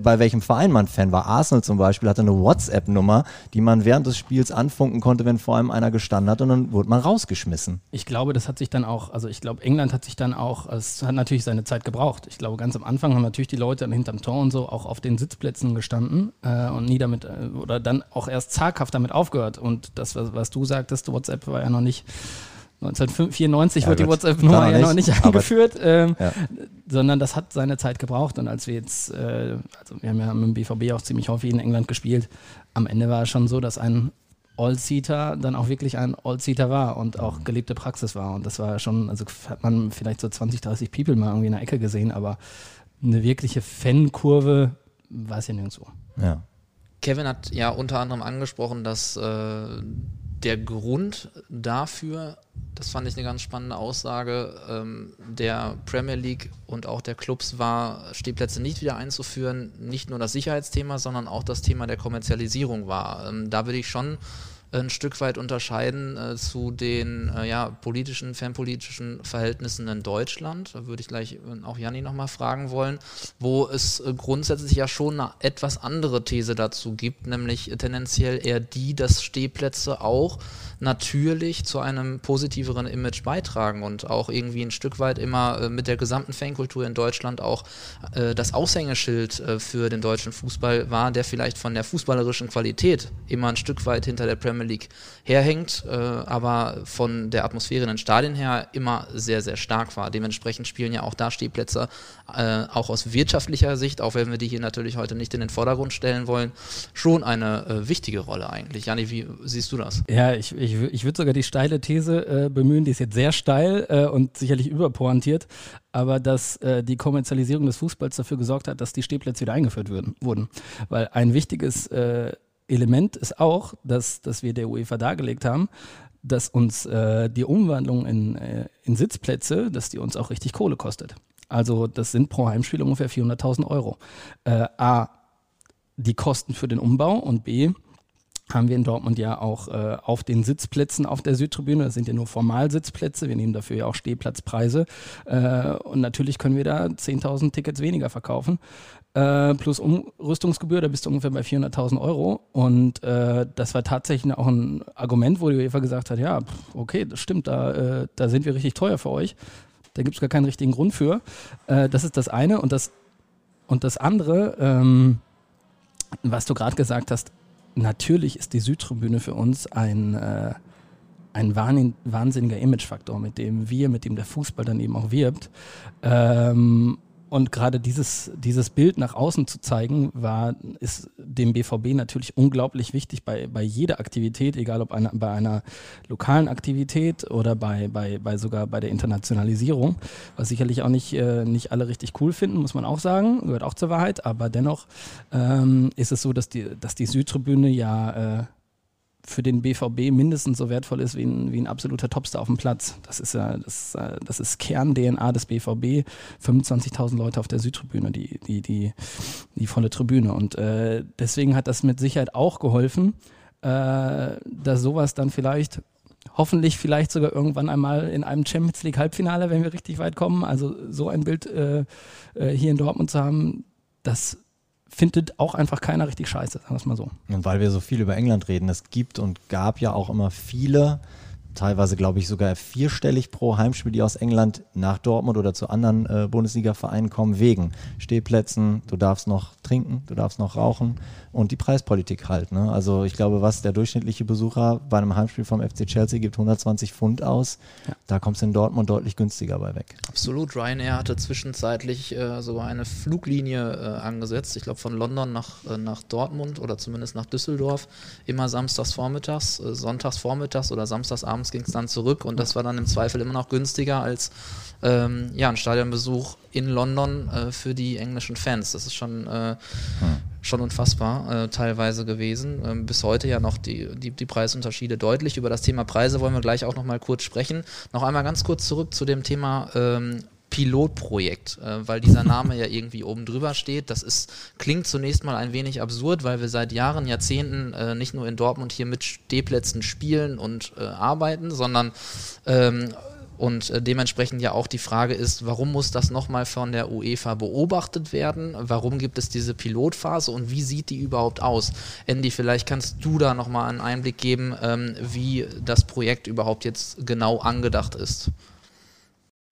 bei welchem Verein man Fan war. Arsenal zum Beispiel hatte eine WhatsApp-Nummer, die man während des Spiels anfunken konnte, wenn vor allem einer gestanden hat und dann wurde man rausgeschmissen. Ich glaube, das hat sich dann auch, also ich glaube, England hat sich dann auch, es hat natürlich seine Zeit gebraucht. Ich glaube, ganz am Anfang haben natürlich die Leute hinterm Tor und so auch auf den Sitzplätzen gestanden äh, und nie damit, äh, oder dann auch erst zaghaft damit aufgehört. Und das, was, was du sagtest, WhatsApp war ja noch nicht 1994 ja, wird die WhatsApp-Nummer ja noch nicht eingeführt, ähm, ja. sondern das hat seine Zeit gebraucht. Und als wir jetzt, äh, also wir haben ja mit dem BVB auch ziemlich häufig in England gespielt, am Ende war es schon so, dass ein All-Seater dann auch wirklich ein All-Seater war und auch gelebte Praxis war. Und das war schon, also hat man vielleicht so 20, 30 People mal irgendwie in der Ecke gesehen, aber eine wirkliche Fankurve war es ja nirgendwo. Ja. Kevin hat ja unter anderem angesprochen, dass äh, der Grund dafür, das fand ich eine ganz spannende Aussage, ähm, der Premier League und auch der Clubs war, Stehplätze nicht wieder einzuführen, nicht nur das Sicherheitsthema, sondern auch das Thema der Kommerzialisierung war. Ähm, da würde ich schon ein Stück weit unterscheiden äh, zu den äh, ja, politischen, fanpolitischen Verhältnissen in Deutschland. Da würde ich gleich äh, auch Janni nochmal fragen wollen, wo es äh, grundsätzlich ja schon eine etwas andere These dazu gibt, nämlich tendenziell eher die, dass Stehplätze auch natürlich zu einem positiveren Image beitragen und auch irgendwie ein Stück weit immer äh, mit der gesamten Fankultur in Deutschland auch äh, das Aushängeschild äh, für den deutschen Fußball war, der vielleicht von der fußballerischen Qualität immer ein Stück weit hinter der Premier League herhängt, aber von der Atmosphäre in den Stadien her immer sehr, sehr stark war. Dementsprechend spielen ja auch da Stehplätze äh, auch aus wirtschaftlicher Sicht, auch wenn wir die hier natürlich heute nicht in den Vordergrund stellen wollen, schon eine äh, wichtige Rolle eigentlich. Jani, wie siehst du das? Ja, ich, ich ich, würde sogar die steile These äh, bemühen, die ist jetzt sehr steil äh, und sicherlich überpointiert, aber dass äh, die Kommerzialisierung des Fußballs dafür gesorgt hat, dass die Stehplätze wieder eingeführt würden, wurden. Weil ein wichtiges Element ist auch, dass, dass wir der UEFA dargelegt haben, dass uns äh, die Umwandlung in, äh, in Sitzplätze, dass die uns auch richtig Kohle kostet. Also das sind pro Heimspiel ungefähr 400.000 Euro. A, die Kosten für den Umbau und B, haben wir in Dortmund ja auch äh, auf den Sitzplätzen auf der Südtribüne, das sind ja nur Formalsitzplätze, wir nehmen dafür ja auch Stehplatzpreise äh, und natürlich können wir da 10.000 Tickets weniger verkaufen, äh, plus Umrüstungsgebühr, da bist du ungefähr bei 400.000 Euro und äh, das war tatsächlich auch ein Argument, wo die UEFA gesagt hat, ja, okay, das stimmt, da, äh, da sind wir richtig teuer für euch, da gibt es gar keinen richtigen Grund für. Äh, das ist das eine und das, und das andere, ähm, was du gerade gesagt hast, natürlich ist die Südtribüne für uns ein, äh, ein wahnsinniger Imagefaktor, mit dem wir, mit dem der Fußball dann eben auch wirbt. Ähm, und gerade dieses, dieses Bild nach außen zu zeigen, war, ist dem BVB natürlich unglaublich wichtig bei, bei jeder Aktivität, egal ob eine, bei einer lokalen Aktivität oder bei, bei, bei sogar bei der Internationalisierung, was sicherlich auch nicht, äh, nicht alle richtig cool finden, muss man auch sagen, gehört auch zur Wahrheit, aber dennoch ähm, ist es so, dass die, dass die Südtribüne ja äh, für den BVB mindestens so wertvoll ist wie ein, wie ein absoluter Topstar auf dem Platz. Das ist ja das, äh, das ist Kern-DNA des BVB. 25.000 Leute auf der Südtribüne, die, die, die, die volle Tribüne. Und äh, deswegen hat das mit Sicherheit auch geholfen, äh, dass sowas dann vielleicht hoffentlich vielleicht sogar irgendwann einmal in einem Champions League Halbfinale, wenn wir richtig weit kommen. Also so ein Bild äh, äh hier in Dortmund zu haben, das findet auch einfach keiner richtig scheiße, sagen wir es mal so. Und weil wir so viel über England reden, es gibt und gab ja auch immer viele teilweise glaube ich sogar vierstellig pro Heimspiel, die aus England nach Dortmund oder zu anderen äh, Bundesliga-Vereinen kommen, wegen Stehplätzen, du darfst noch trinken, du darfst noch rauchen und die Preispolitik halt. Ne? Also ich glaube, was der durchschnittliche Besucher bei einem Heimspiel vom FC Chelsea gibt 120 Pfund aus, ja. da kommst du in Dortmund deutlich günstiger bei weg. Absolut, Ryanair hatte zwischenzeitlich äh, sogar eine Fluglinie äh, angesetzt, ich glaube von London nach, äh, nach Dortmund oder zumindest nach Düsseldorf, immer samstags vormittags, äh, sonntags vormittags oder samstags abends abends ging es dann zurück und das war dann im Zweifel immer noch günstiger als ähm, ja, ein Stadionbesuch in London äh, für die englischen Fans. Das ist schon, äh, hm. schon unfassbar äh, teilweise gewesen. Ähm, bis heute ja noch die, die, die Preisunterschiede deutlich. Über das Thema Preise wollen wir gleich auch noch mal kurz sprechen. Noch einmal ganz kurz zurück zu dem Thema ähm, Pilotprojekt, äh, weil dieser Name ja irgendwie oben drüber steht. Das ist, klingt zunächst mal ein wenig absurd, weil wir seit Jahren, Jahrzehnten äh, nicht nur in Dortmund hier mit Stehplätzen spielen und äh, arbeiten, sondern ähm, und äh, dementsprechend ja auch die Frage ist, warum muss das nochmal von der UEFA beobachtet werden? Warum gibt es diese Pilotphase und wie sieht die überhaupt aus? Andy, vielleicht kannst du da nochmal einen Einblick geben, ähm, wie das Projekt überhaupt jetzt genau angedacht ist.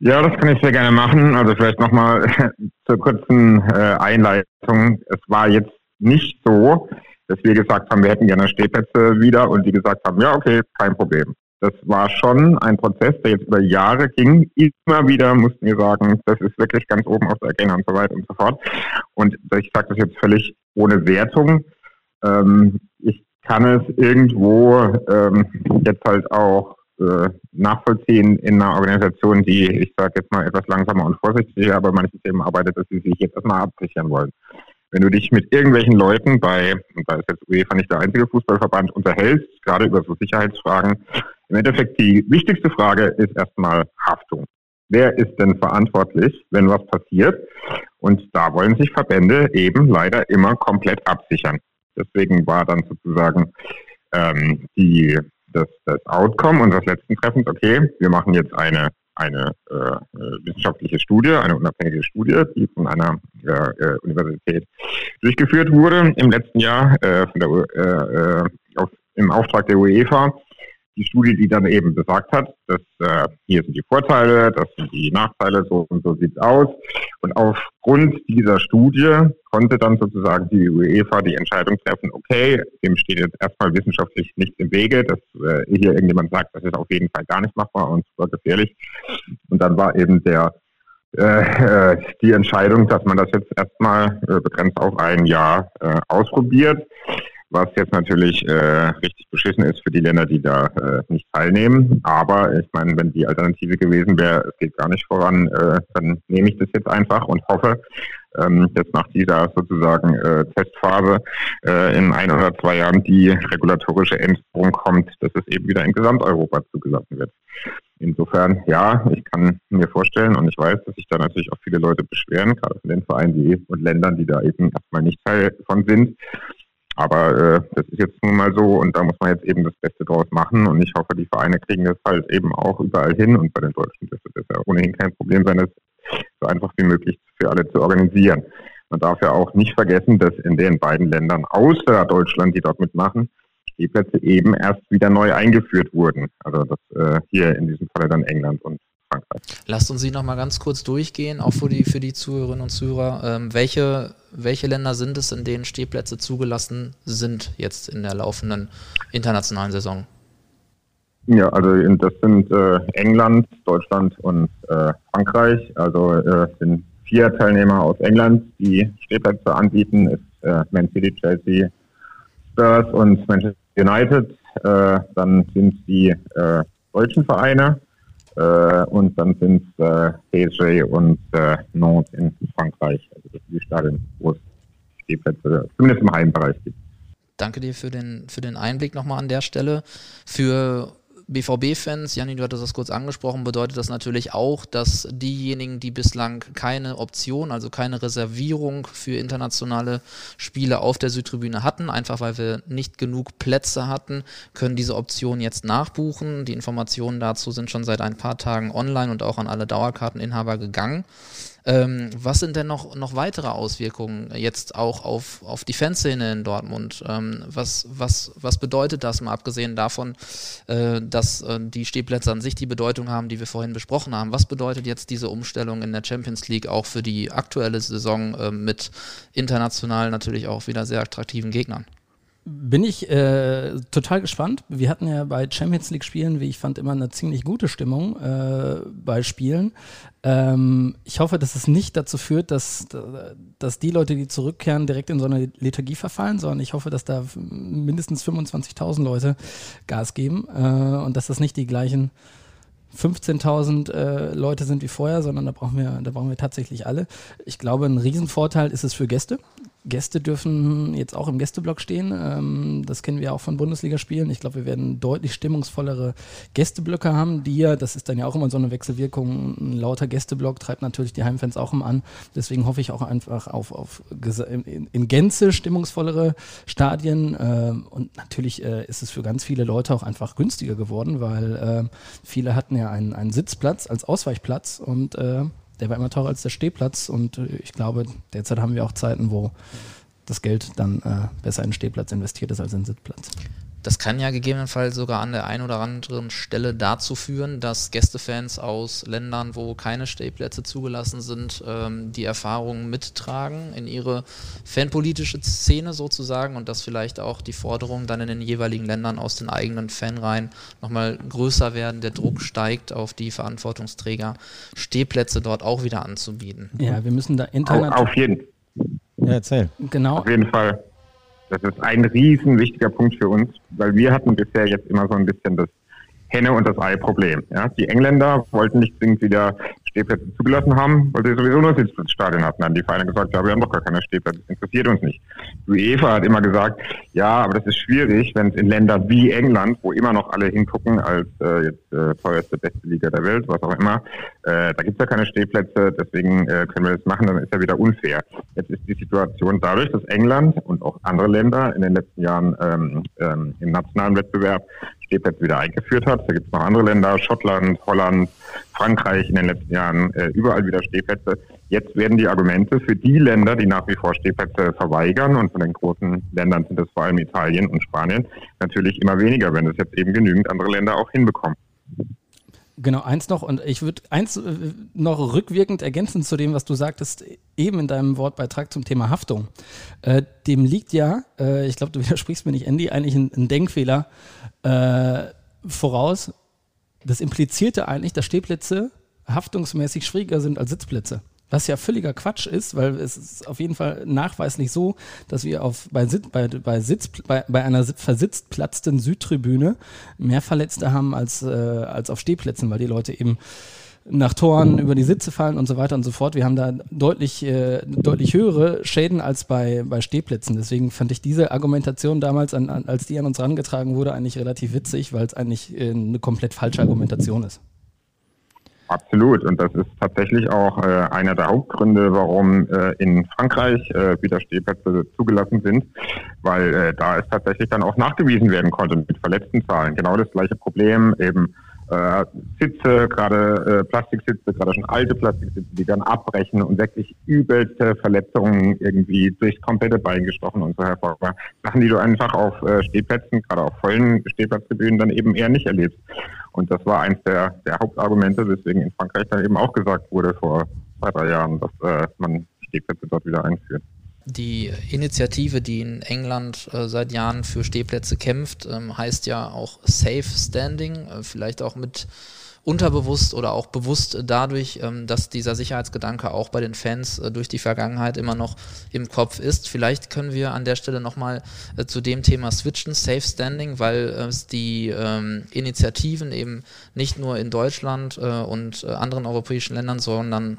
Ja, das kann ich sehr gerne machen. Also vielleicht nochmal zur kurzen äh, Einleitung. Es war jetzt nicht so, dass wir gesagt haben, wir hätten gerne Stehplätze wieder und die gesagt haben, ja, okay, kein Problem. Das war schon ein Prozess, der jetzt über Jahre ging. Immer wieder mussten wir sagen, das ist wirklich ganz oben auf der Agenda und so weiter und so fort. Und ich sage das jetzt völlig ohne Wertung. Ähm, ich kann es irgendwo ähm, jetzt halt auch äh, nachvollziehen in einer Organisation, die, ich sage jetzt mal, etwas langsamer und vorsichtiger, aber manche Themen arbeitet, dass sie sich jetzt erstmal absichern wollen. Wenn du dich mit irgendwelchen Leuten bei, und da ist jetzt UEFA nicht der einzige Fußballverband, unterhältst, gerade über so Sicherheitsfragen, im Endeffekt die wichtigste Frage ist erstmal Haftung. Wer ist denn verantwortlich, wenn was passiert? Und da wollen sich Verbände eben leider immer komplett absichern. Deswegen war dann sozusagen ähm, die, das, das Outcome unseres letzten Treffens, okay, wir machen jetzt eine, eine äh, äh wissenschaftliche Studie, eine unabhängige Studie, die von einer äh, äh Universität durchgeführt wurde im letzten Jahr äh, von der, äh, auf, im Auftrag der UEFA die Studie, die dann eben besagt hat, dass äh, hier sind die Vorteile, das sind die Nachteile, so und so sieht's aus. Und aufgrund dieser Studie konnte dann sozusagen die UEFA die Entscheidung treffen, okay, dem steht jetzt erstmal wissenschaftlich nichts im Wege, dass äh, hier irgendjemand sagt, das ist auf jeden Fall gar nicht machbar und super gefährlich. Und dann war eben der äh, äh die Entscheidung, dass man das jetzt erstmal äh, begrenzt auf ein Jahr ausprobiert was jetzt natürlich richtig beschissen ist für die Länder, die da nicht teilnehmen. Aber ich meine, wenn die Alternative gewesen wäre, es geht gar nicht voran, dann nehme ich das jetzt einfach und hoffe, ähm, dass nach dieser sozusagen äh, Testphase äh, in ein oder zwei Jahren die regulatorische Änderung kommt, dass es eben wieder in Gesamteuropa zugelassen wird. Insofern, ja, ich kann mir vorstellen und ich weiß, dass sich da natürlich auch viele Leute beschweren, gerade von den Vereinen die, und Ländern, die da eben erstmal nicht Teil von sind. Aber äh, das ist jetzt nun mal so und da muss man jetzt eben das Beste draus machen und ich hoffe, die Vereine kriegen das halt eben auch überall hin und bei den Deutschen dürfte das ja ohnehin kein Problem sein, das so einfach wie möglich für alle zu organisieren. Man darf ja auch nicht vergessen, dass in den beiden Ländern außer Deutschland, die dort mitmachen, Stehplätze eben erst wieder neu eingeführt wurden. Also das äh, hier in diesem Falle dann England und Frankreich. Lasst uns sie noch mal ganz kurz durchgehen, auch für die, für die Zuhörerinnen und Zuhörer. Ähm, welche, welche Länder sind es, in denen Stehplätze zugelassen sind jetzt in der laufenden internationalen Saison? Ja, also das sind äh, England, Deutschland und äh, Frankreich. Also äh, sind vier Teilnehmer aus England, die Stehplätze anbieten. Ist äh, Man City, Chelsea, Spurs und Manchester United. Äh, dann sind die äh, deutschen Vereine äh, und dann sind es äh, PSG und äh, Nantes in Frankreich. Also das sind die Stadien, wo es Stehplätze zumindest im Heimbereich gibt. Danke dir für den, für den Einblick nochmal an der Stelle. Für BVB-Fans, Janni, du hattest das kurz angesprochen, bedeutet das natürlich auch, dass diejenigen, die bislang keine Option, also keine Reservierung für internationale Spiele auf der Südtribüne hatten, einfach weil wir nicht genug Plätze hatten, können diese Option jetzt nachbuchen. Die Informationen dazu sind schon seit ein paar Tagen online und auch an alle Dauerkarteninhaber gegangen. Ähm, was sind denn noch, noch weitere Auswirkungen jetzt auch auf, auf die Fanszene in Dortmund? Ähm, was, was, was bedeutet das, mal abgesehen davon, äh, dass äh, die Stehplätze an sich die Bedeutung haben, die wir vorhin besprochen haben? Was bedeutet jetzt diese Umstellung in der Champions League auch für die aktuelle Saison äh, mit international natürlich auch wieder sehr attraktiven Gegnern? Bin ich äh, total gespannt. Wir hatten ja bei Champions League-Spielen, wie ich fand, immer eine ziemlich gute Stimmung äh, bei Spielen. Ähm, ich hoffe, dass es nicht dazu führt, dass, dass die Leute, die zurückkehren, direkt in so eine Lethargie verfallen, sondern ich hoffe, dass da mindestens 25.000 Leute Gas geben äh, und dass das nicht die gleichen 15.000 äh, Leute sind wie vorher, sondern da brauchen wir, da brauchen wir tatsächlich alle. Ich glaube, ein Riesenvorteil ist es für Gäste. Gäste dürfen jetzt auch im Gästeblock stehen. Ähm, das kennen wir auch von Bundesligaspielen. Ich glaube, wir werden deutlich stimmungsvollere Gästeblöcke haben, die das ist dann ja auch immer so eine Wechselwirkung. Ein lauter Gästeblock treibt natürlich die Heimfans auch immer an. Deswegen hoffe ich auch einfach auf, auf in, in Gänze stimmungsvollere Stadien. Ähm, und natürlich äh, ist es für ganz viele Leute auch einfach günstiger geworden, weil äh, viele hatten ja einen, einen Sitzplatz als Ausweichplatz und äh, der war immer teurer als der Stehplatz und äh, ich glaube, derzeit haben wir auch Zeiten, wo das Geld dann äh, besser in den Stehplatz investiert ist als in den Sitzplatz. Das kann ja gegebenenfalls sogar an der einen oder anderen Stelle dazu führen, dass Gästefans aus Ländern, wo keine Stehplätze zugelassen sind, ähm, die Erfahrungen mittragen in ihre fanpolitische Szene sozusagen und dass vielleicht auch die Forderungen dann in den jeweiligen Ländern aus den eigenen Fanreihen nochmal größer werden, der Druck steigt auf die Verantwortungsträger, Stehplätze dort auch wieder anzubieten. Ja, wir müssen da international. Auf jeden Ja, erzähl. Genau. Auf jeden Fall. Das ist ein riesen wichtiger Punkt für uns, weil wir hatten bisher jetzt immer so ein bisschen das Henne- und das Ei-Problem. Ja? Die Engländer wollten nicht zwingend wieder Stehplätze zugelassen haben, weil sie sowieso nur Sitzplatzstadien hatten. Dann die Vereine gesagt, ja, wir haben doch gar keine Stehplätze, das interessiert uns nicht. Die UEFA hat immer gesagt, ja, aber das ist schwierig, wenn es in Ländern wie England, wo immer noch alle hingucken als äh, jetzt äh, teuerste, beste Liga der Welt, was auch immer, äh, da gibt es ja keine Stehplätze, deswegen äh, können wir das machen, dann ist ja wieder unfair. Jetzt ist die Situation dadurch, dass England und auch andere Länder in den letzten Jahren ähm, ähm, im nationalen Wettbewerb Stehplätze wieder eingeführt hat. Da gibt es noch andere Länder, Schottland, Holland, Frankreich in den letzten Jahren, äh, überall wieder Stehplätze. Jetzt werden die Argumente für die Länder, die nach wie vor Stehplätze verweigern, und von den großen Ländern sind es vor allem Italien und Spanien, natürlich immer weniger, wenn es jetzt eben genügend andere Länder auch hinbekommen. Genau, eins noch und ich würde eins äh, noch rückwirkend ergänzen zu dem, was du sagtest, eben in deinem Wortbeitrag zum Thema Haftung. Äh, dem liegt ja, äh, ich glaube, du widersprichst mir nicht, Andy, eigentlich ein, ein Denkfehler äh, voraus. Das implizierte eigentlich, dass Stehplätze haftungsmäßig schwieriger sind als Sitzplätze. Was ja völliger Quatsch ist, weil es ist auf jeden Fall nachweislich so, dass wir auf, bei, bei, bei, Sitz, bei, bei einer versitzt platzten Südtribüne mehr Verletzte haben als, äh, als auf Stehplätzen, weil die Leute eben nach Toren über die Sitze fallen und so weiter und so fort. Wir haben da deutlich, äh, deutlich höhere Schäden als bei, bei Stehplätzen. Deswegen fand ich diese Argumentation damals, an, an, als die an uns herangetragen wurde, eigentlich relativ witzig, weil es eigentlich äh, eine komplett falsche Argumentation ist. Absolut. Und das ist tatsächlich auch äh, einer der Hauptgründe, warum äh, in Frankreich äh, wieder Stehplätze zugelassen sind, weil äh, da es tatsächlich dann auch nachgewiesen werden konnte mit verletzten Zahlen. Genau das gleiche Problem, eben äh, Sitze, gerade äh, Plastiksitze, gerade schon alte Plastiksitze, die dann abbrechen und wirklich übelste Verletzungen irgendwie durchs komplette Bein gestochen und so hervorkommen. Sachen, die du einfach auf äh, Stehplätzen, gerade auf vollen Stehplatzgebühren dann eben eher nicht erlebst. Und das war eins der, der Hauptargumente, weswegen in Frankreich dann eben auch gesagt wurde vor zwei, drei Jahren, dass äh, man Stehplätze dort wieder einführt. Die Initiative, die in England äh, seit Jahren für Stehplätze kämpft, ähm, heißt ja auch Safe Standing, äh, vielleicht auch mit unterbewusst oder auch bewusst dadurch, ähm, dass dieser Sicherheitsgedanke auch bei den Fans äh, durch die Vergangenheit immer noch im Kopf ist. Vielleicht können wir an der Stelle nochmal äh, zu dem Thema switchen, Safe Standing, weil es die ähm, Initiativen eben nicht nur in Deutschland äh, und anderen europäischen Ländern, sondern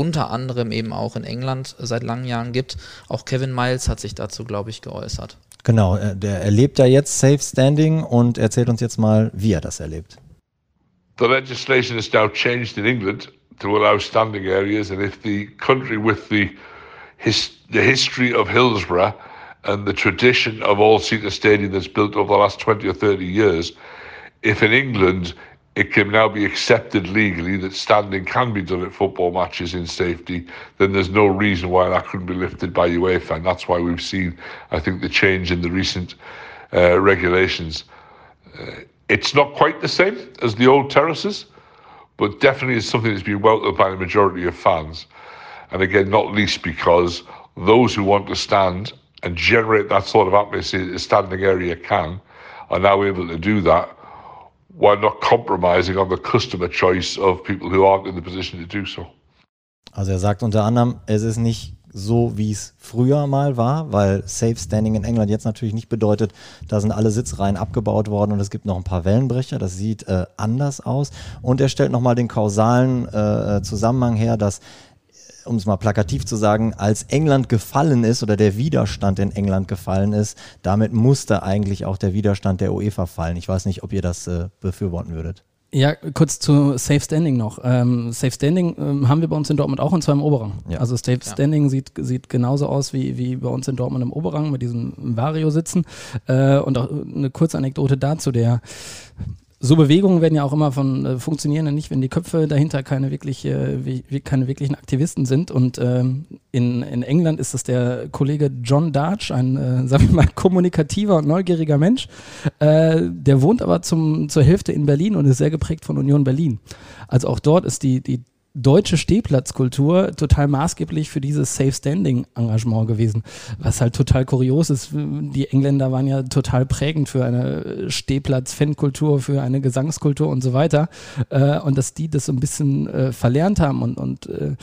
unter anderem eben auch in England seit langen Jahren gibt. Auch Kevin Miles hat sich dazu, glaube ich, geäußert. Genau, der erlebt ja jetzt Safe Standing und erzählt uns jetzt mal, wie er das erlebt. The legislation has now changed in England to allow standing areas, and if the country with the his, the history of Hillsborough and the tradition of all-seater stadium that's built over the last 20 or 30 years, if in England it can now be accepted legally that standing can be done at football matches in safety, then there's no reason why that couldn't be lifted by UEFA. And that's why we've seen, I think, the change in the recent uh, regulations. Uh, it's not quite the same as the old terraces, but definitely is something that's been welcomed by the majority of fans. And again, not least because those who want to stand and generate that sort of atmosphere a standing area can are now able to do that while not compromising on the customer choice of people who aren't in the position to do so. Also er sagt unter anderem, es ist nicht so, wie es früher mal war, weil Safe Standing in England jetzt natürlich nicht bedeutet, da sind alle Sitzreihen abgebaut worden und es gibt noch ein paar Wellenbrecher. Das sieht äh, anders aus. Und er stellt nochmal den kausalen äh, Zusammenhang her, dass um es mal plakativ zu sagen, als England gefallen ist oder der Widerstand in England gefallen ist, damit musste eigentlich auch der Widerstand der UEFA fallen. Ich weiß nicht, ob ihr das äh, befürworten würdet. Ja, kurz zu Safe Standing noch. Ähm, Safe Standing ähm, haben wir bei uns in Dortmund auch und zwar im Oberrang. Ja. Also Safe ja. Standing sieht, sieht genauso aus wie, wie bei uns in Dortmund im Oberrang mit diesem Vario-Sitzen. Äh, und auch eine kurze Anekdote dazu, der so Bewegungen werden ja auch immer von äh, funktionieren ja nicht, wenn die Köpfe dahinter keine wirklich äh, wie, keine wirklichen Aktivisten sind. Und ähm, in, in England ist es der Kollege John Darch, ein, äh, sagen wir mal, kommunikativer und neugieriger Mensch. Äh, der wohnt aber zum, zur Hälfte in Berlin und ist sehr geprägt von Union Berlin. Also auch dort ist die, die deutsche Stehplatzkultur total maßgeblich für dieses Safe Standing Engagement gewesen. Was halt total kurios ist. Die Engländer waren ja total prägend für eine Stehplatz-Fankultur, für eine Gesangskultur und so weiter. Äh, und dass die das so ein bisschen äh, verlernt haben und, und äh,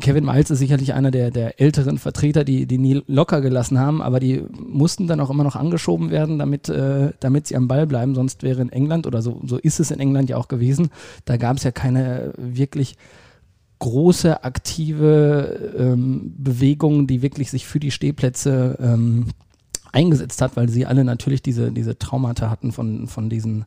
Kevin Miles ist sicherlich einer der, der älteren Vertreter, die, die nie locker gelassen haben, aber die mussten dann auch immer noch angeschoben werden, damit, äh, damit sie am Ball bleiben. Sonst wäre in England, oder so, so ist es in England ja auch gewesen, da gab es ja keine wirklich große aktive ähm, Bewegung, die wirklich sich für die Stehplätze ähm, eingesetzt hat, weil sie alle natürlich diese, diese Traumata hatten von, von diesen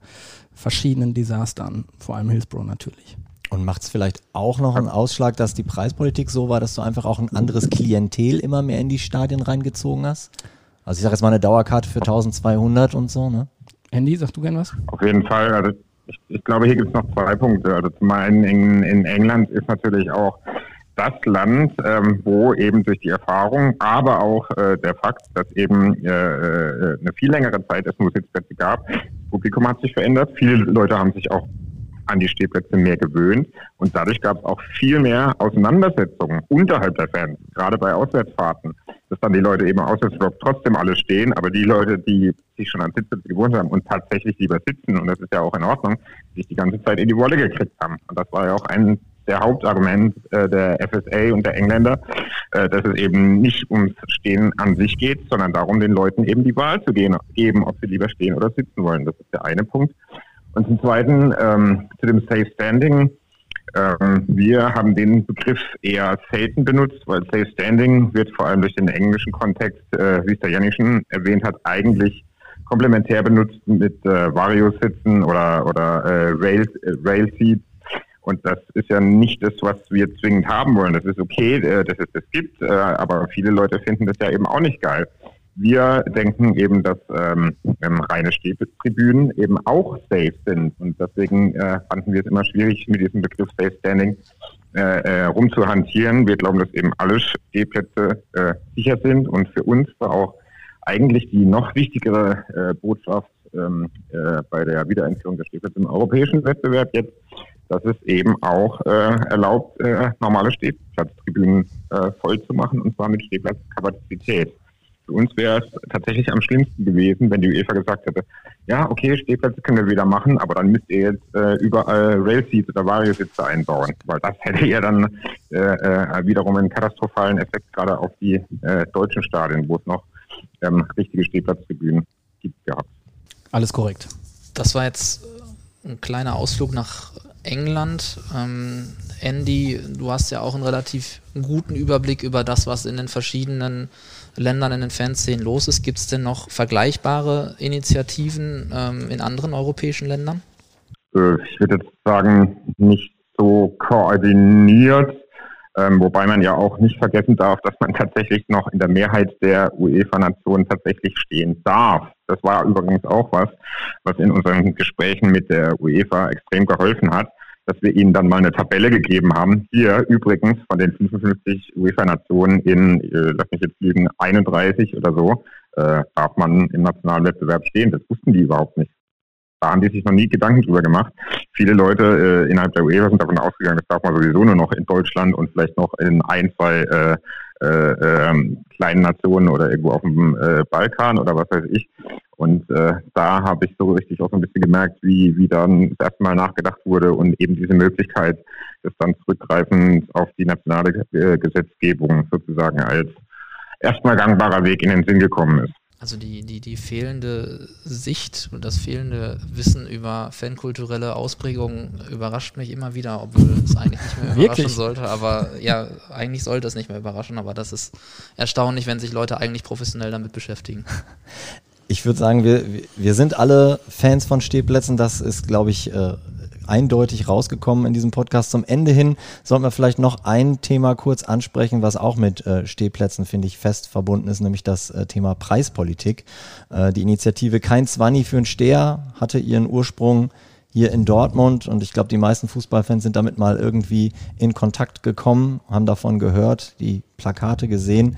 verschiedenen Desastern, vor allem Hillsborough natürlich. Und macht es vielleicht auch noch einen Ausschlag, dass die Preispolitik so war, dass du einfach auch ein anderes Klientel immer mehr in die Stadien reingezogen hast? Also ich sage jetzt mal eine Dauerkarte für 1200 und so, ne? Andy, sagst du gern was? Auf jeden Fall. Also ich, ich glaube, hier gibt es noch zwei Punkte. Also zum einen in, in England ist natürlich auch das Land, ähm, wo eben durch die Erfahrung, aber auch äh, der Fakt, dass eben äh, äh, eine viel längere Zeit es nur Sitzplätze gab, das Publikum hat sich verändert. Viele Leute haben sich auch an die Stehplätze mehr gewöhnt und dadurch gab es auch viel mehr Auseinandersetzungen unterhalb der Fans, gerade bei Auswärtsfahrten, dass dann die Leute eben Auswärtsblock trotzdem alle stehen, aber die Leute, die sich schon an Sitzplätze gewohnt haben und tatsächlich lieber sitzen, und das ist ja auch in Ordnung, sich die ganze Zeit in die Wolle gekriegt haben. Und das war ja auch ein der Hauptargument äh, der FSA und der Engländer, äh, dass es eben nicht ums Stehen an sich geht, sondern darum, den Leuten eben die Wahl zu gehen, geben, ob sie lieber stehen oder sitzen wollen. Das ist der eine Punkt. Und zum Zweiten ähm, zu dem Safe Standing. Ähm, wir haben den Begriff eher selten benutzt, weil Safe Standing wird vor allem durch den englischen Kontext, äh, wie es der Janik schon erwähnt hat, eigentlich komplementär benutzt mit äh, Vario-Sitzen oder, oder äh, Rail, äh, Rail Seats. Und das ist ja nicht das, was wir zwingend haben wollen. Das ist okay, äh, dass es das gibt, äh, aber viele Leute finden das ja eben auch nicht geil. Wir denken eben, dass ähm, ähm, reine Stehtribünen eben auch safe sind. Und deswegen äh, fanden wir es immer schwierig, mit diesem Begriff Safe Standing äh, äh, rumzuhantieren. Wir glauben, dass eben alle Stehplätze äh, sicher sind. Und für uns war auch eigentlich die noch wichtigere äh, Botschaft ähm, äh, bei der Wiedereinführung der Stehplätze im europäischen Wettbewerb jetzt, dass es eben auch äh, erlaubt, äh, normale Stehplatztribünen äh, voll zu machen, und zwar mit Stehplatzkapazität. Für uns wäre es tatsächlich am schlimmsten gewesen, wenn die UEFA gesagt hätte, ja, okay, Stehplätze können wir wieder machen, aber dann müsst ihr jetzt äh, überall Railseats oder Variositze einbauen, weil das hätte ja dann äh, äh, wiederum einen katastrophalen Effekt gerade auf die äh, deutschen Stadien, wo es noch ähm, richtige Stehplatztribünen gibt, gehabt. Alles korrekt. Das war jetzt ein kleiner Ausflug nach England. Ähm, Andy, du hast ja auch einen relativ guten Überblick über das, was in den verschiedenen Ländern in den Fanszenen los ist. Gibt es denn noch vergleichbare Initiativen ähm, in anderen europäischen Ländern? Äh, ich würde jetzt sagen, nicht so koordiniert, ähm, wobei man ja auch nicht vergessen darf, dass man tatsächlich noch in der Mehrheit der UEFA-Nationen tatsächlich stehen darf. Das war übrigens auch was, was in unseren Gesprächen mit der UEFA extrem geholfen hat dass wir ihnen dann mal eine Tabelle gegeben haben. Hier übrigens von den 55 UEFA-Nationen in, äh, lass mich jetzt lügen, 31 oder so, äh, darf man im nationalen Wettbewerb stehen. Das wussten die überhaupt nicht. Da haben die sich noch nie Gedanken drüber gemacht. Viele Leute äh, innerhalb der UEFA sind davon ausgegangen, das darf man sowieso nur noch in Deutschland und vielleicht noch in ein, zwei äh, ähm, kleinen Nationen oder irgendwo auf dem äh, Balkan oder was weiß ich. Und äh, da habe ich so richtig auch so ein bisschen gemerkt, wie, wie dann das erste Mal nachgedacht wurde und eben diese Möglichkeit, das dann zurückgreifend auf die nationale äh, Gesetzgebung sozusagen als erstmal gangbarer Weg in den Sinn gekommen ist. Also die, die, die fehlende Sicht und das fehlende Wissen über fankulturelle Ausprägungen überrascht mich immer wieder, obwohl es eigentlich nicht mehr überraschen sollte. Aber ja, eigentlich sollte es nicht mehr überraschen, aber das ist erstaunlich, wenn sich Leute eigentlich professionell damit beschäftigen. Ich würde sagen, wir, wir sind alle Fans von Stehplätzen. Das ist, glaube ich, äh, eindeutig rausgekommen in diesem Podcast. Zum Ende hin sollten wir vielleicht noch ein Thema kurz ansprechen, was auch mit äh, Stehplätzen, finde ich, fest verbunden ist, nämlich das äh, Thema Preispolitik. Äh, die Initiative Kein Zwanni für einen Steher hatte ihren Ursprung hier in Dortmund und ich glaube, die meisten Fußballfans sind damit mal irgendwie in Kontakt gekommen, haben davon gehört, die Plakate gesehen.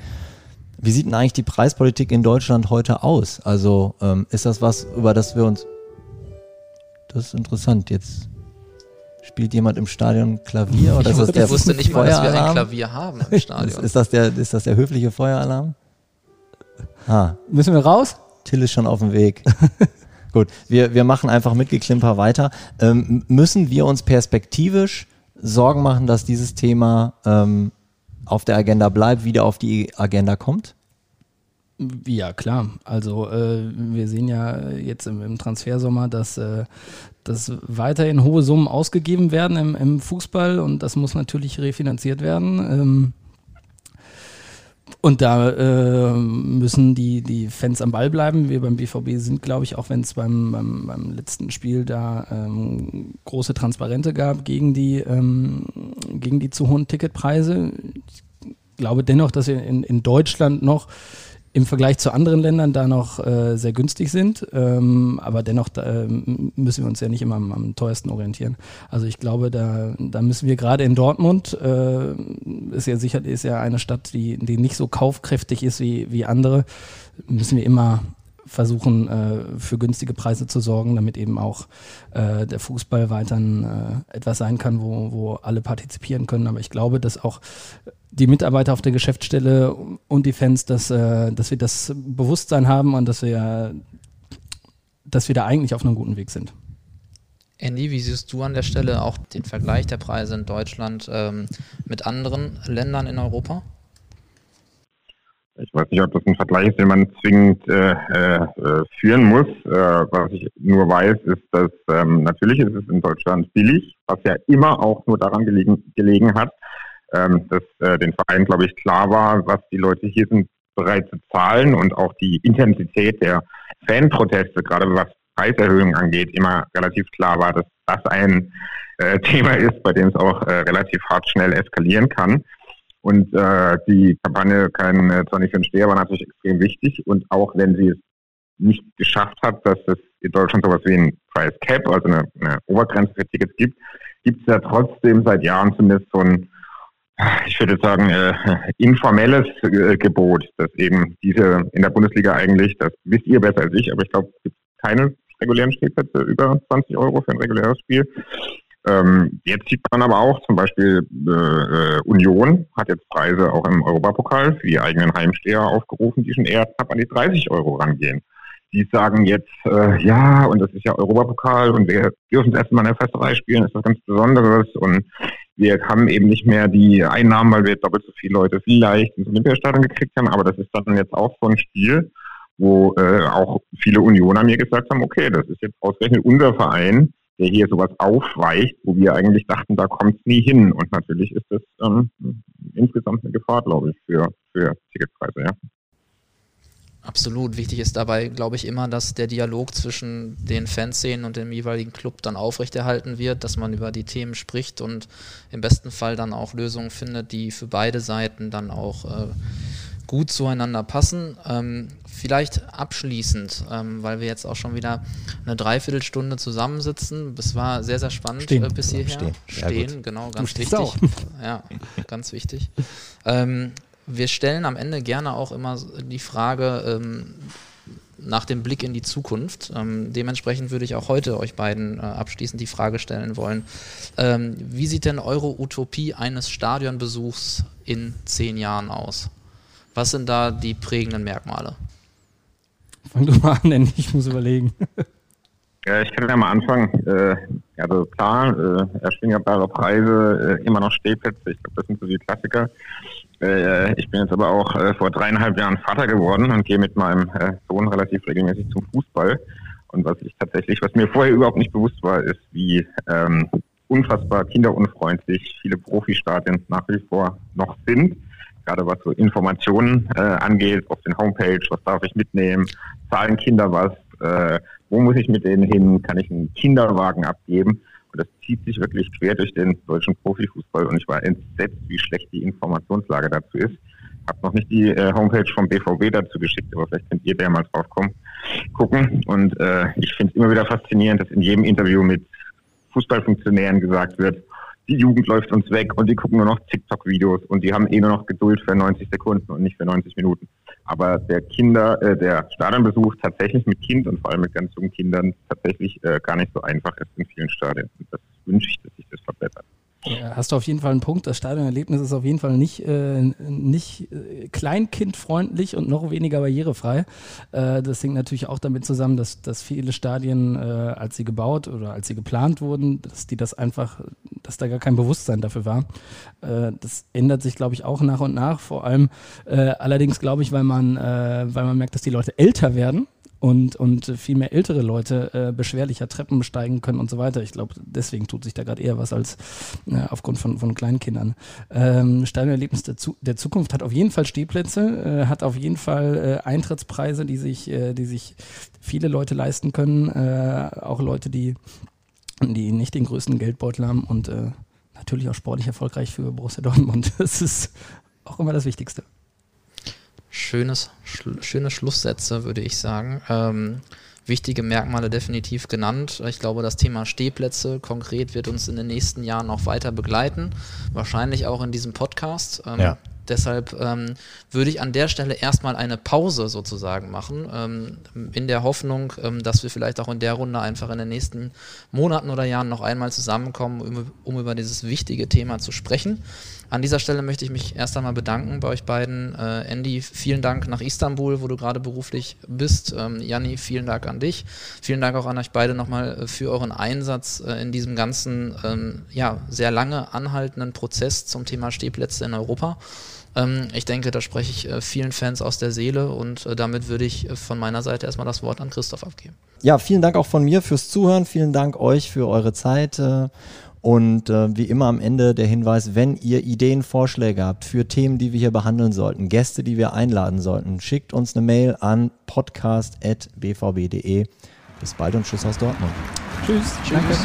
Wie sieht denn eigentlich die Preispolitik in Deutschland heute aus? Also ähm, ist das was, über das wir uns... Das ist interessant. Jetzt Spielt jemand im Stadion Klavier? Oder ich, ist das der ich wusste nicht mal, dass wir ein Klavier haben im Stadion. ist, ist, das der, ist das der höfliche Feueralarm? Ah. Müssen wir raus? Till ist schon auf dem Weg. Gut, wir, wir machen einfach mit Geklimper weiter. Ähm, müssen wir uns perspektivisch Sorgen machen, dass dieses Thema ähm, auf der Agenda bleibt, wieder auf die Agenda kommt? Ja, klar. Also äh, wir sehen ja jetzt im, im Transfersommer, dass, äh, dass weiterhin hohe Summen ausgegeben werden im, im, Fußball und das muss natürlich refinanziert werden. Ähm, und da äh, müssen die, die Fans am Ball bleiben. Wir beim BVB sind, glaube ich, auch wenn es beim, beim, beim, letzten Spiel da ähm, große Transparente gab gegen die, ähm, gegen die zu hohen Ticketpreise. Ich glaube dennoch, dass wir in, in Deutschland noch im Vergleich zu anderen Ländern da noch äh, sehr günstig sind. Ähm, aber dennoch da, äh, müssen wir uns ja nicht immer am, am, teuersten orientieren. Also ich glaube, da, da müssen wir gerade in Dortmund, äh, ist ja sicher, ist ja eine Stadt, die, die nicht so kaufkräftig ist wie, wie andere, müssen wir immer versuchen, äh, für günstige Preise zu sorgen, damit eben auch äh, der Fußball weiterhin äh, etwas sein kann, wo, wo alle partizipieren können. Aber ich glaube, dass auch die Mitarbeiter auf der Geschäftsstelle und die Fans, dass, äh, dass wir das Bewusstsein haben und dass wir, dass wir da eigentlich auf einem guten Weg sind. Andy, wie siehst du an der Stelle auch den Vergleich der Preise in Deutschland ähm, mit anderen Ländern in Europa? Ich weiß nicht, ob das ein Vergleich ist, den man zwingend äh, äh, führen muss. Äh, was ich nur weiß, ist, dass ähm, natürlich ist es in Deutschland billig, was ja immer auch nur daran gelegen, gelegen hat, ähm, dass äh, den Verein, glaube ich, klar war, was die Leute hier sind bereit zu zahlen und auch die Intensität der Fanproteste, gerade was Preiserhöhungen angeht, immer relativ klar war, dass das ein äh, Thema ist, bei dem es auch äh, relativ hart schnell eskalieren kann. Und äh, die Kampagne Kein Zornig für den Steher war natürlich extrem wichtig. Und auch wenn sie es nicht geschafft hat, dass es in Deutschland sowas wie ein Price Cap, also eine, eine Obergrenze für Tickets gibt, gibt es ja trotzdem seit Jahren zumindest so ein ich würde sagen, äh, informelles äh, Gebot, dass eben diese in der Bundesliga eigentlich, das wisst ihr besser als ich, aber ich glaube, es gibt keine regulären Spielplätze über 20 Euro für ein reguläres Spiel. Ähm, jetzt sieht man aber auch, zum Beispiel äh, äh, Union hat jetzt Preise auch im Europapokal für die eigenen Heimsteher aufgerufen, die schon eher knapp an die 30 Euro rangehen. Die sagen jetzt, äh, ja, und das ist ja Europapokal und wir dürfen das erste Mal in der Festerei spielen, ist was ganz Besonderes und wir haben eben nicht mehr die Einnahmen, weil wir doppelt so viele Leute vielleicht ins Olympiastadion gekriegt haben, aber das ist dann jetzt auch so ein Spiel, wo äh, auch viele Unioner mir gesagt haben, okay, das ist jetzt ausgerechnet unser Verein, der hier sowas aufweicht, wo wir eigentlich dachten, da kommt es nie hin. Und natürlich ist das ähm, insgesamt eine Gefahr, glaube ich, für, für Ticketpreise, ja. Absolut. Wichtig ist dabei, glaube ich, immer, dass der Dialog zwischen den Fanszenen und dem jeweiligen Club dann aufrechterhalten wird, dass man über die Themen spricht und im besten Fall dann auch Lösungen findet, die für beide Seiten dann auch äh, gut zueinander passen. Ähm, vielleicht abschließend, ähm, weil wir jetzt auch schon wieder eine Dreiviertelstunde zusammensitzen. Es war sehr, sehr spannend Stehen. Äh, bis hierher. Stehen, Stehen genau, ganz du wichtig. Auch. Ja, ganz wichtig. Ähm, wir stellen am Ende gerne auch immer die Frage ähm, nach dem Blick in die Zukunft. Ähm, dementsprechend würde ich auch heute euch beiden äh, abschließend die Frage stellen wollen. Ähm, wie sieht denn eure Utopie eines Stadionbesuchs in zehn Jahren aus? Was sind da die prägenden Merkmale? Fang du mal an, denn ich muss überlegen. Ja, ich kann ja mal anfangen. Äh, also klar, äh, erschwingbare Preise, äh, immer noch Stehplätze, ich glaube, das sind so die Klassiker. Äh, ich bin jetzt aber auch äh, vor dreieinhalb Jahren Vater geworden und gehe mit meinem äh, Sohn relativ regelmäßig zum Fußball. Und was ich tatsächlich, was mir vorher überhaupt nicht bewusst war, ist, wie ähm, unfassbar kinderunfreundlich viele Profistadien nach wie vor noch sind. Gerade was so Informationen äh, angeht, auf den Homepage, was darf ich mitnehmen, zahlen Kinder was, äh, wo muss ich mit denen hin, kann ich einen Kinderwagen abgeben. Und das zieht sich wirklich quer durch den deutschen Profifußball und ich war entsetzt, wie schlecht die Informationslage dazu ist. Habe noch nicht die äh, Homepage vom BVB dazu geschickt, aber vielleicht könnt ihr da mal drauf kommen, gucken. Und äh, ich finde es immer wieder faszinierend, dass in jedem Interview mit Fußballfunktionären gesagt wird, die Jugend läuft uns weg und die gucken nur noch TikTok-Videos und die haben eh nur noch Geduld für 90 Sekunden und nicht für 90 Minuten. Aber der Kinder, äh, der Stadionbesuch tatsächlich mit Kind und vor allem mit ganz jungen Kindern tatsächlich äh, gar nicht so einfach ist in vielen Stadien. Und das wünsche ich, dass sich das verbessert. Ja, hast du auf jeden Fall einen Punkt. Das Stadionerlebnis ist auf jeden Fall nicht, äh, nicht äh, kleinkindfreundlich und noch weniger barrierefrei. Äh, das hängt natürlich auch damit zusammen, dass, dass viele Stadien, äh, als sie gebaut oder als sie geplant wurden, dass die das einfach, dass da gar kein Bewusstsein dafür war. Äh, das ändert sich, glaube ich, auch nach und nach. Vor allem äh, allerdings, glaube ich, weil man, weil man merkt, dass die Leute älter werden und, und viel mehr ältere Leute äh, beschwerlicher Treppen besteigen können und so weiter. Ich glaube, deswegen tut sich da gerade eher was als äh, aufgrund von, von Kleinkindern. Ähm, Stadionerlebnis der, Zu der Zukunft hat auf jeden Fall Stehplätze, äh, hat auf jeden Fall äh, Eintrittspreise, die sich, äh, die sich viele Leute leisten können, äh, auch Leute, die, die nicht den größten Geldbeutel haben und natürlich auch sportlich erfolgreich für Borussia Dortmund. Das ist auch immer das Wichtigste schönes, schl schöne Schlusssätze, würde ich sagen. Ähm, wichtige Merkmale definitiv genannt. Ich glaube, das Thema Stehplätze konkret wird uns in den nächsten Jahren noch weiter begleiten. Wahrscheinlich auch in diesem Podcast. Ähm, ja. Deshalb ähm, würde ich an der Stelle erstmal eine Pause sozusagen machen, ähm, in der Hoffnung, ähm, dass wir vielleicht auch in der Runde einfach in den nächsten Monaten oder Jahren noch einmal zusammenkommen, um, um über dieses wichtige Thema zu sprechen. An dieser Stelle möchte ich mich erst einmal bedanken bei euch beiden. Äh, Andy, vielen Dank nach Istanbul, wo du gerade beruflich bist. Ähm, Janni, vielen Dank an dich. Vielen Dank auch an euch beide nochmal äh, für euren Einsatz äh, in diesem ganzen, ähm, ja, sehr lange anhaltenden Prozess zum Thema Stehplätze in Europa. Ähm, ich denke, da spreche ich äh, vielen Fans aus der Seele und äh, damit würde ich von meiner Seite erstmal das Wort an Christoph abgeben. Ja, vielen Dank auch von mir fürs Zuhören. Vielen Dank euch für eure Zeit. Und äh, wie immer am Ende der Hinweis, wenn ihr Ideen, Vorschläge habt für Themen, die wir hier behandeln sollten, Gäste, die wir einladen sollten, schickt uns eine Mail an podcast.bvb.de. Bis bald und Tschüss aus Dortmund. Tschüss. Tschüss. Danke.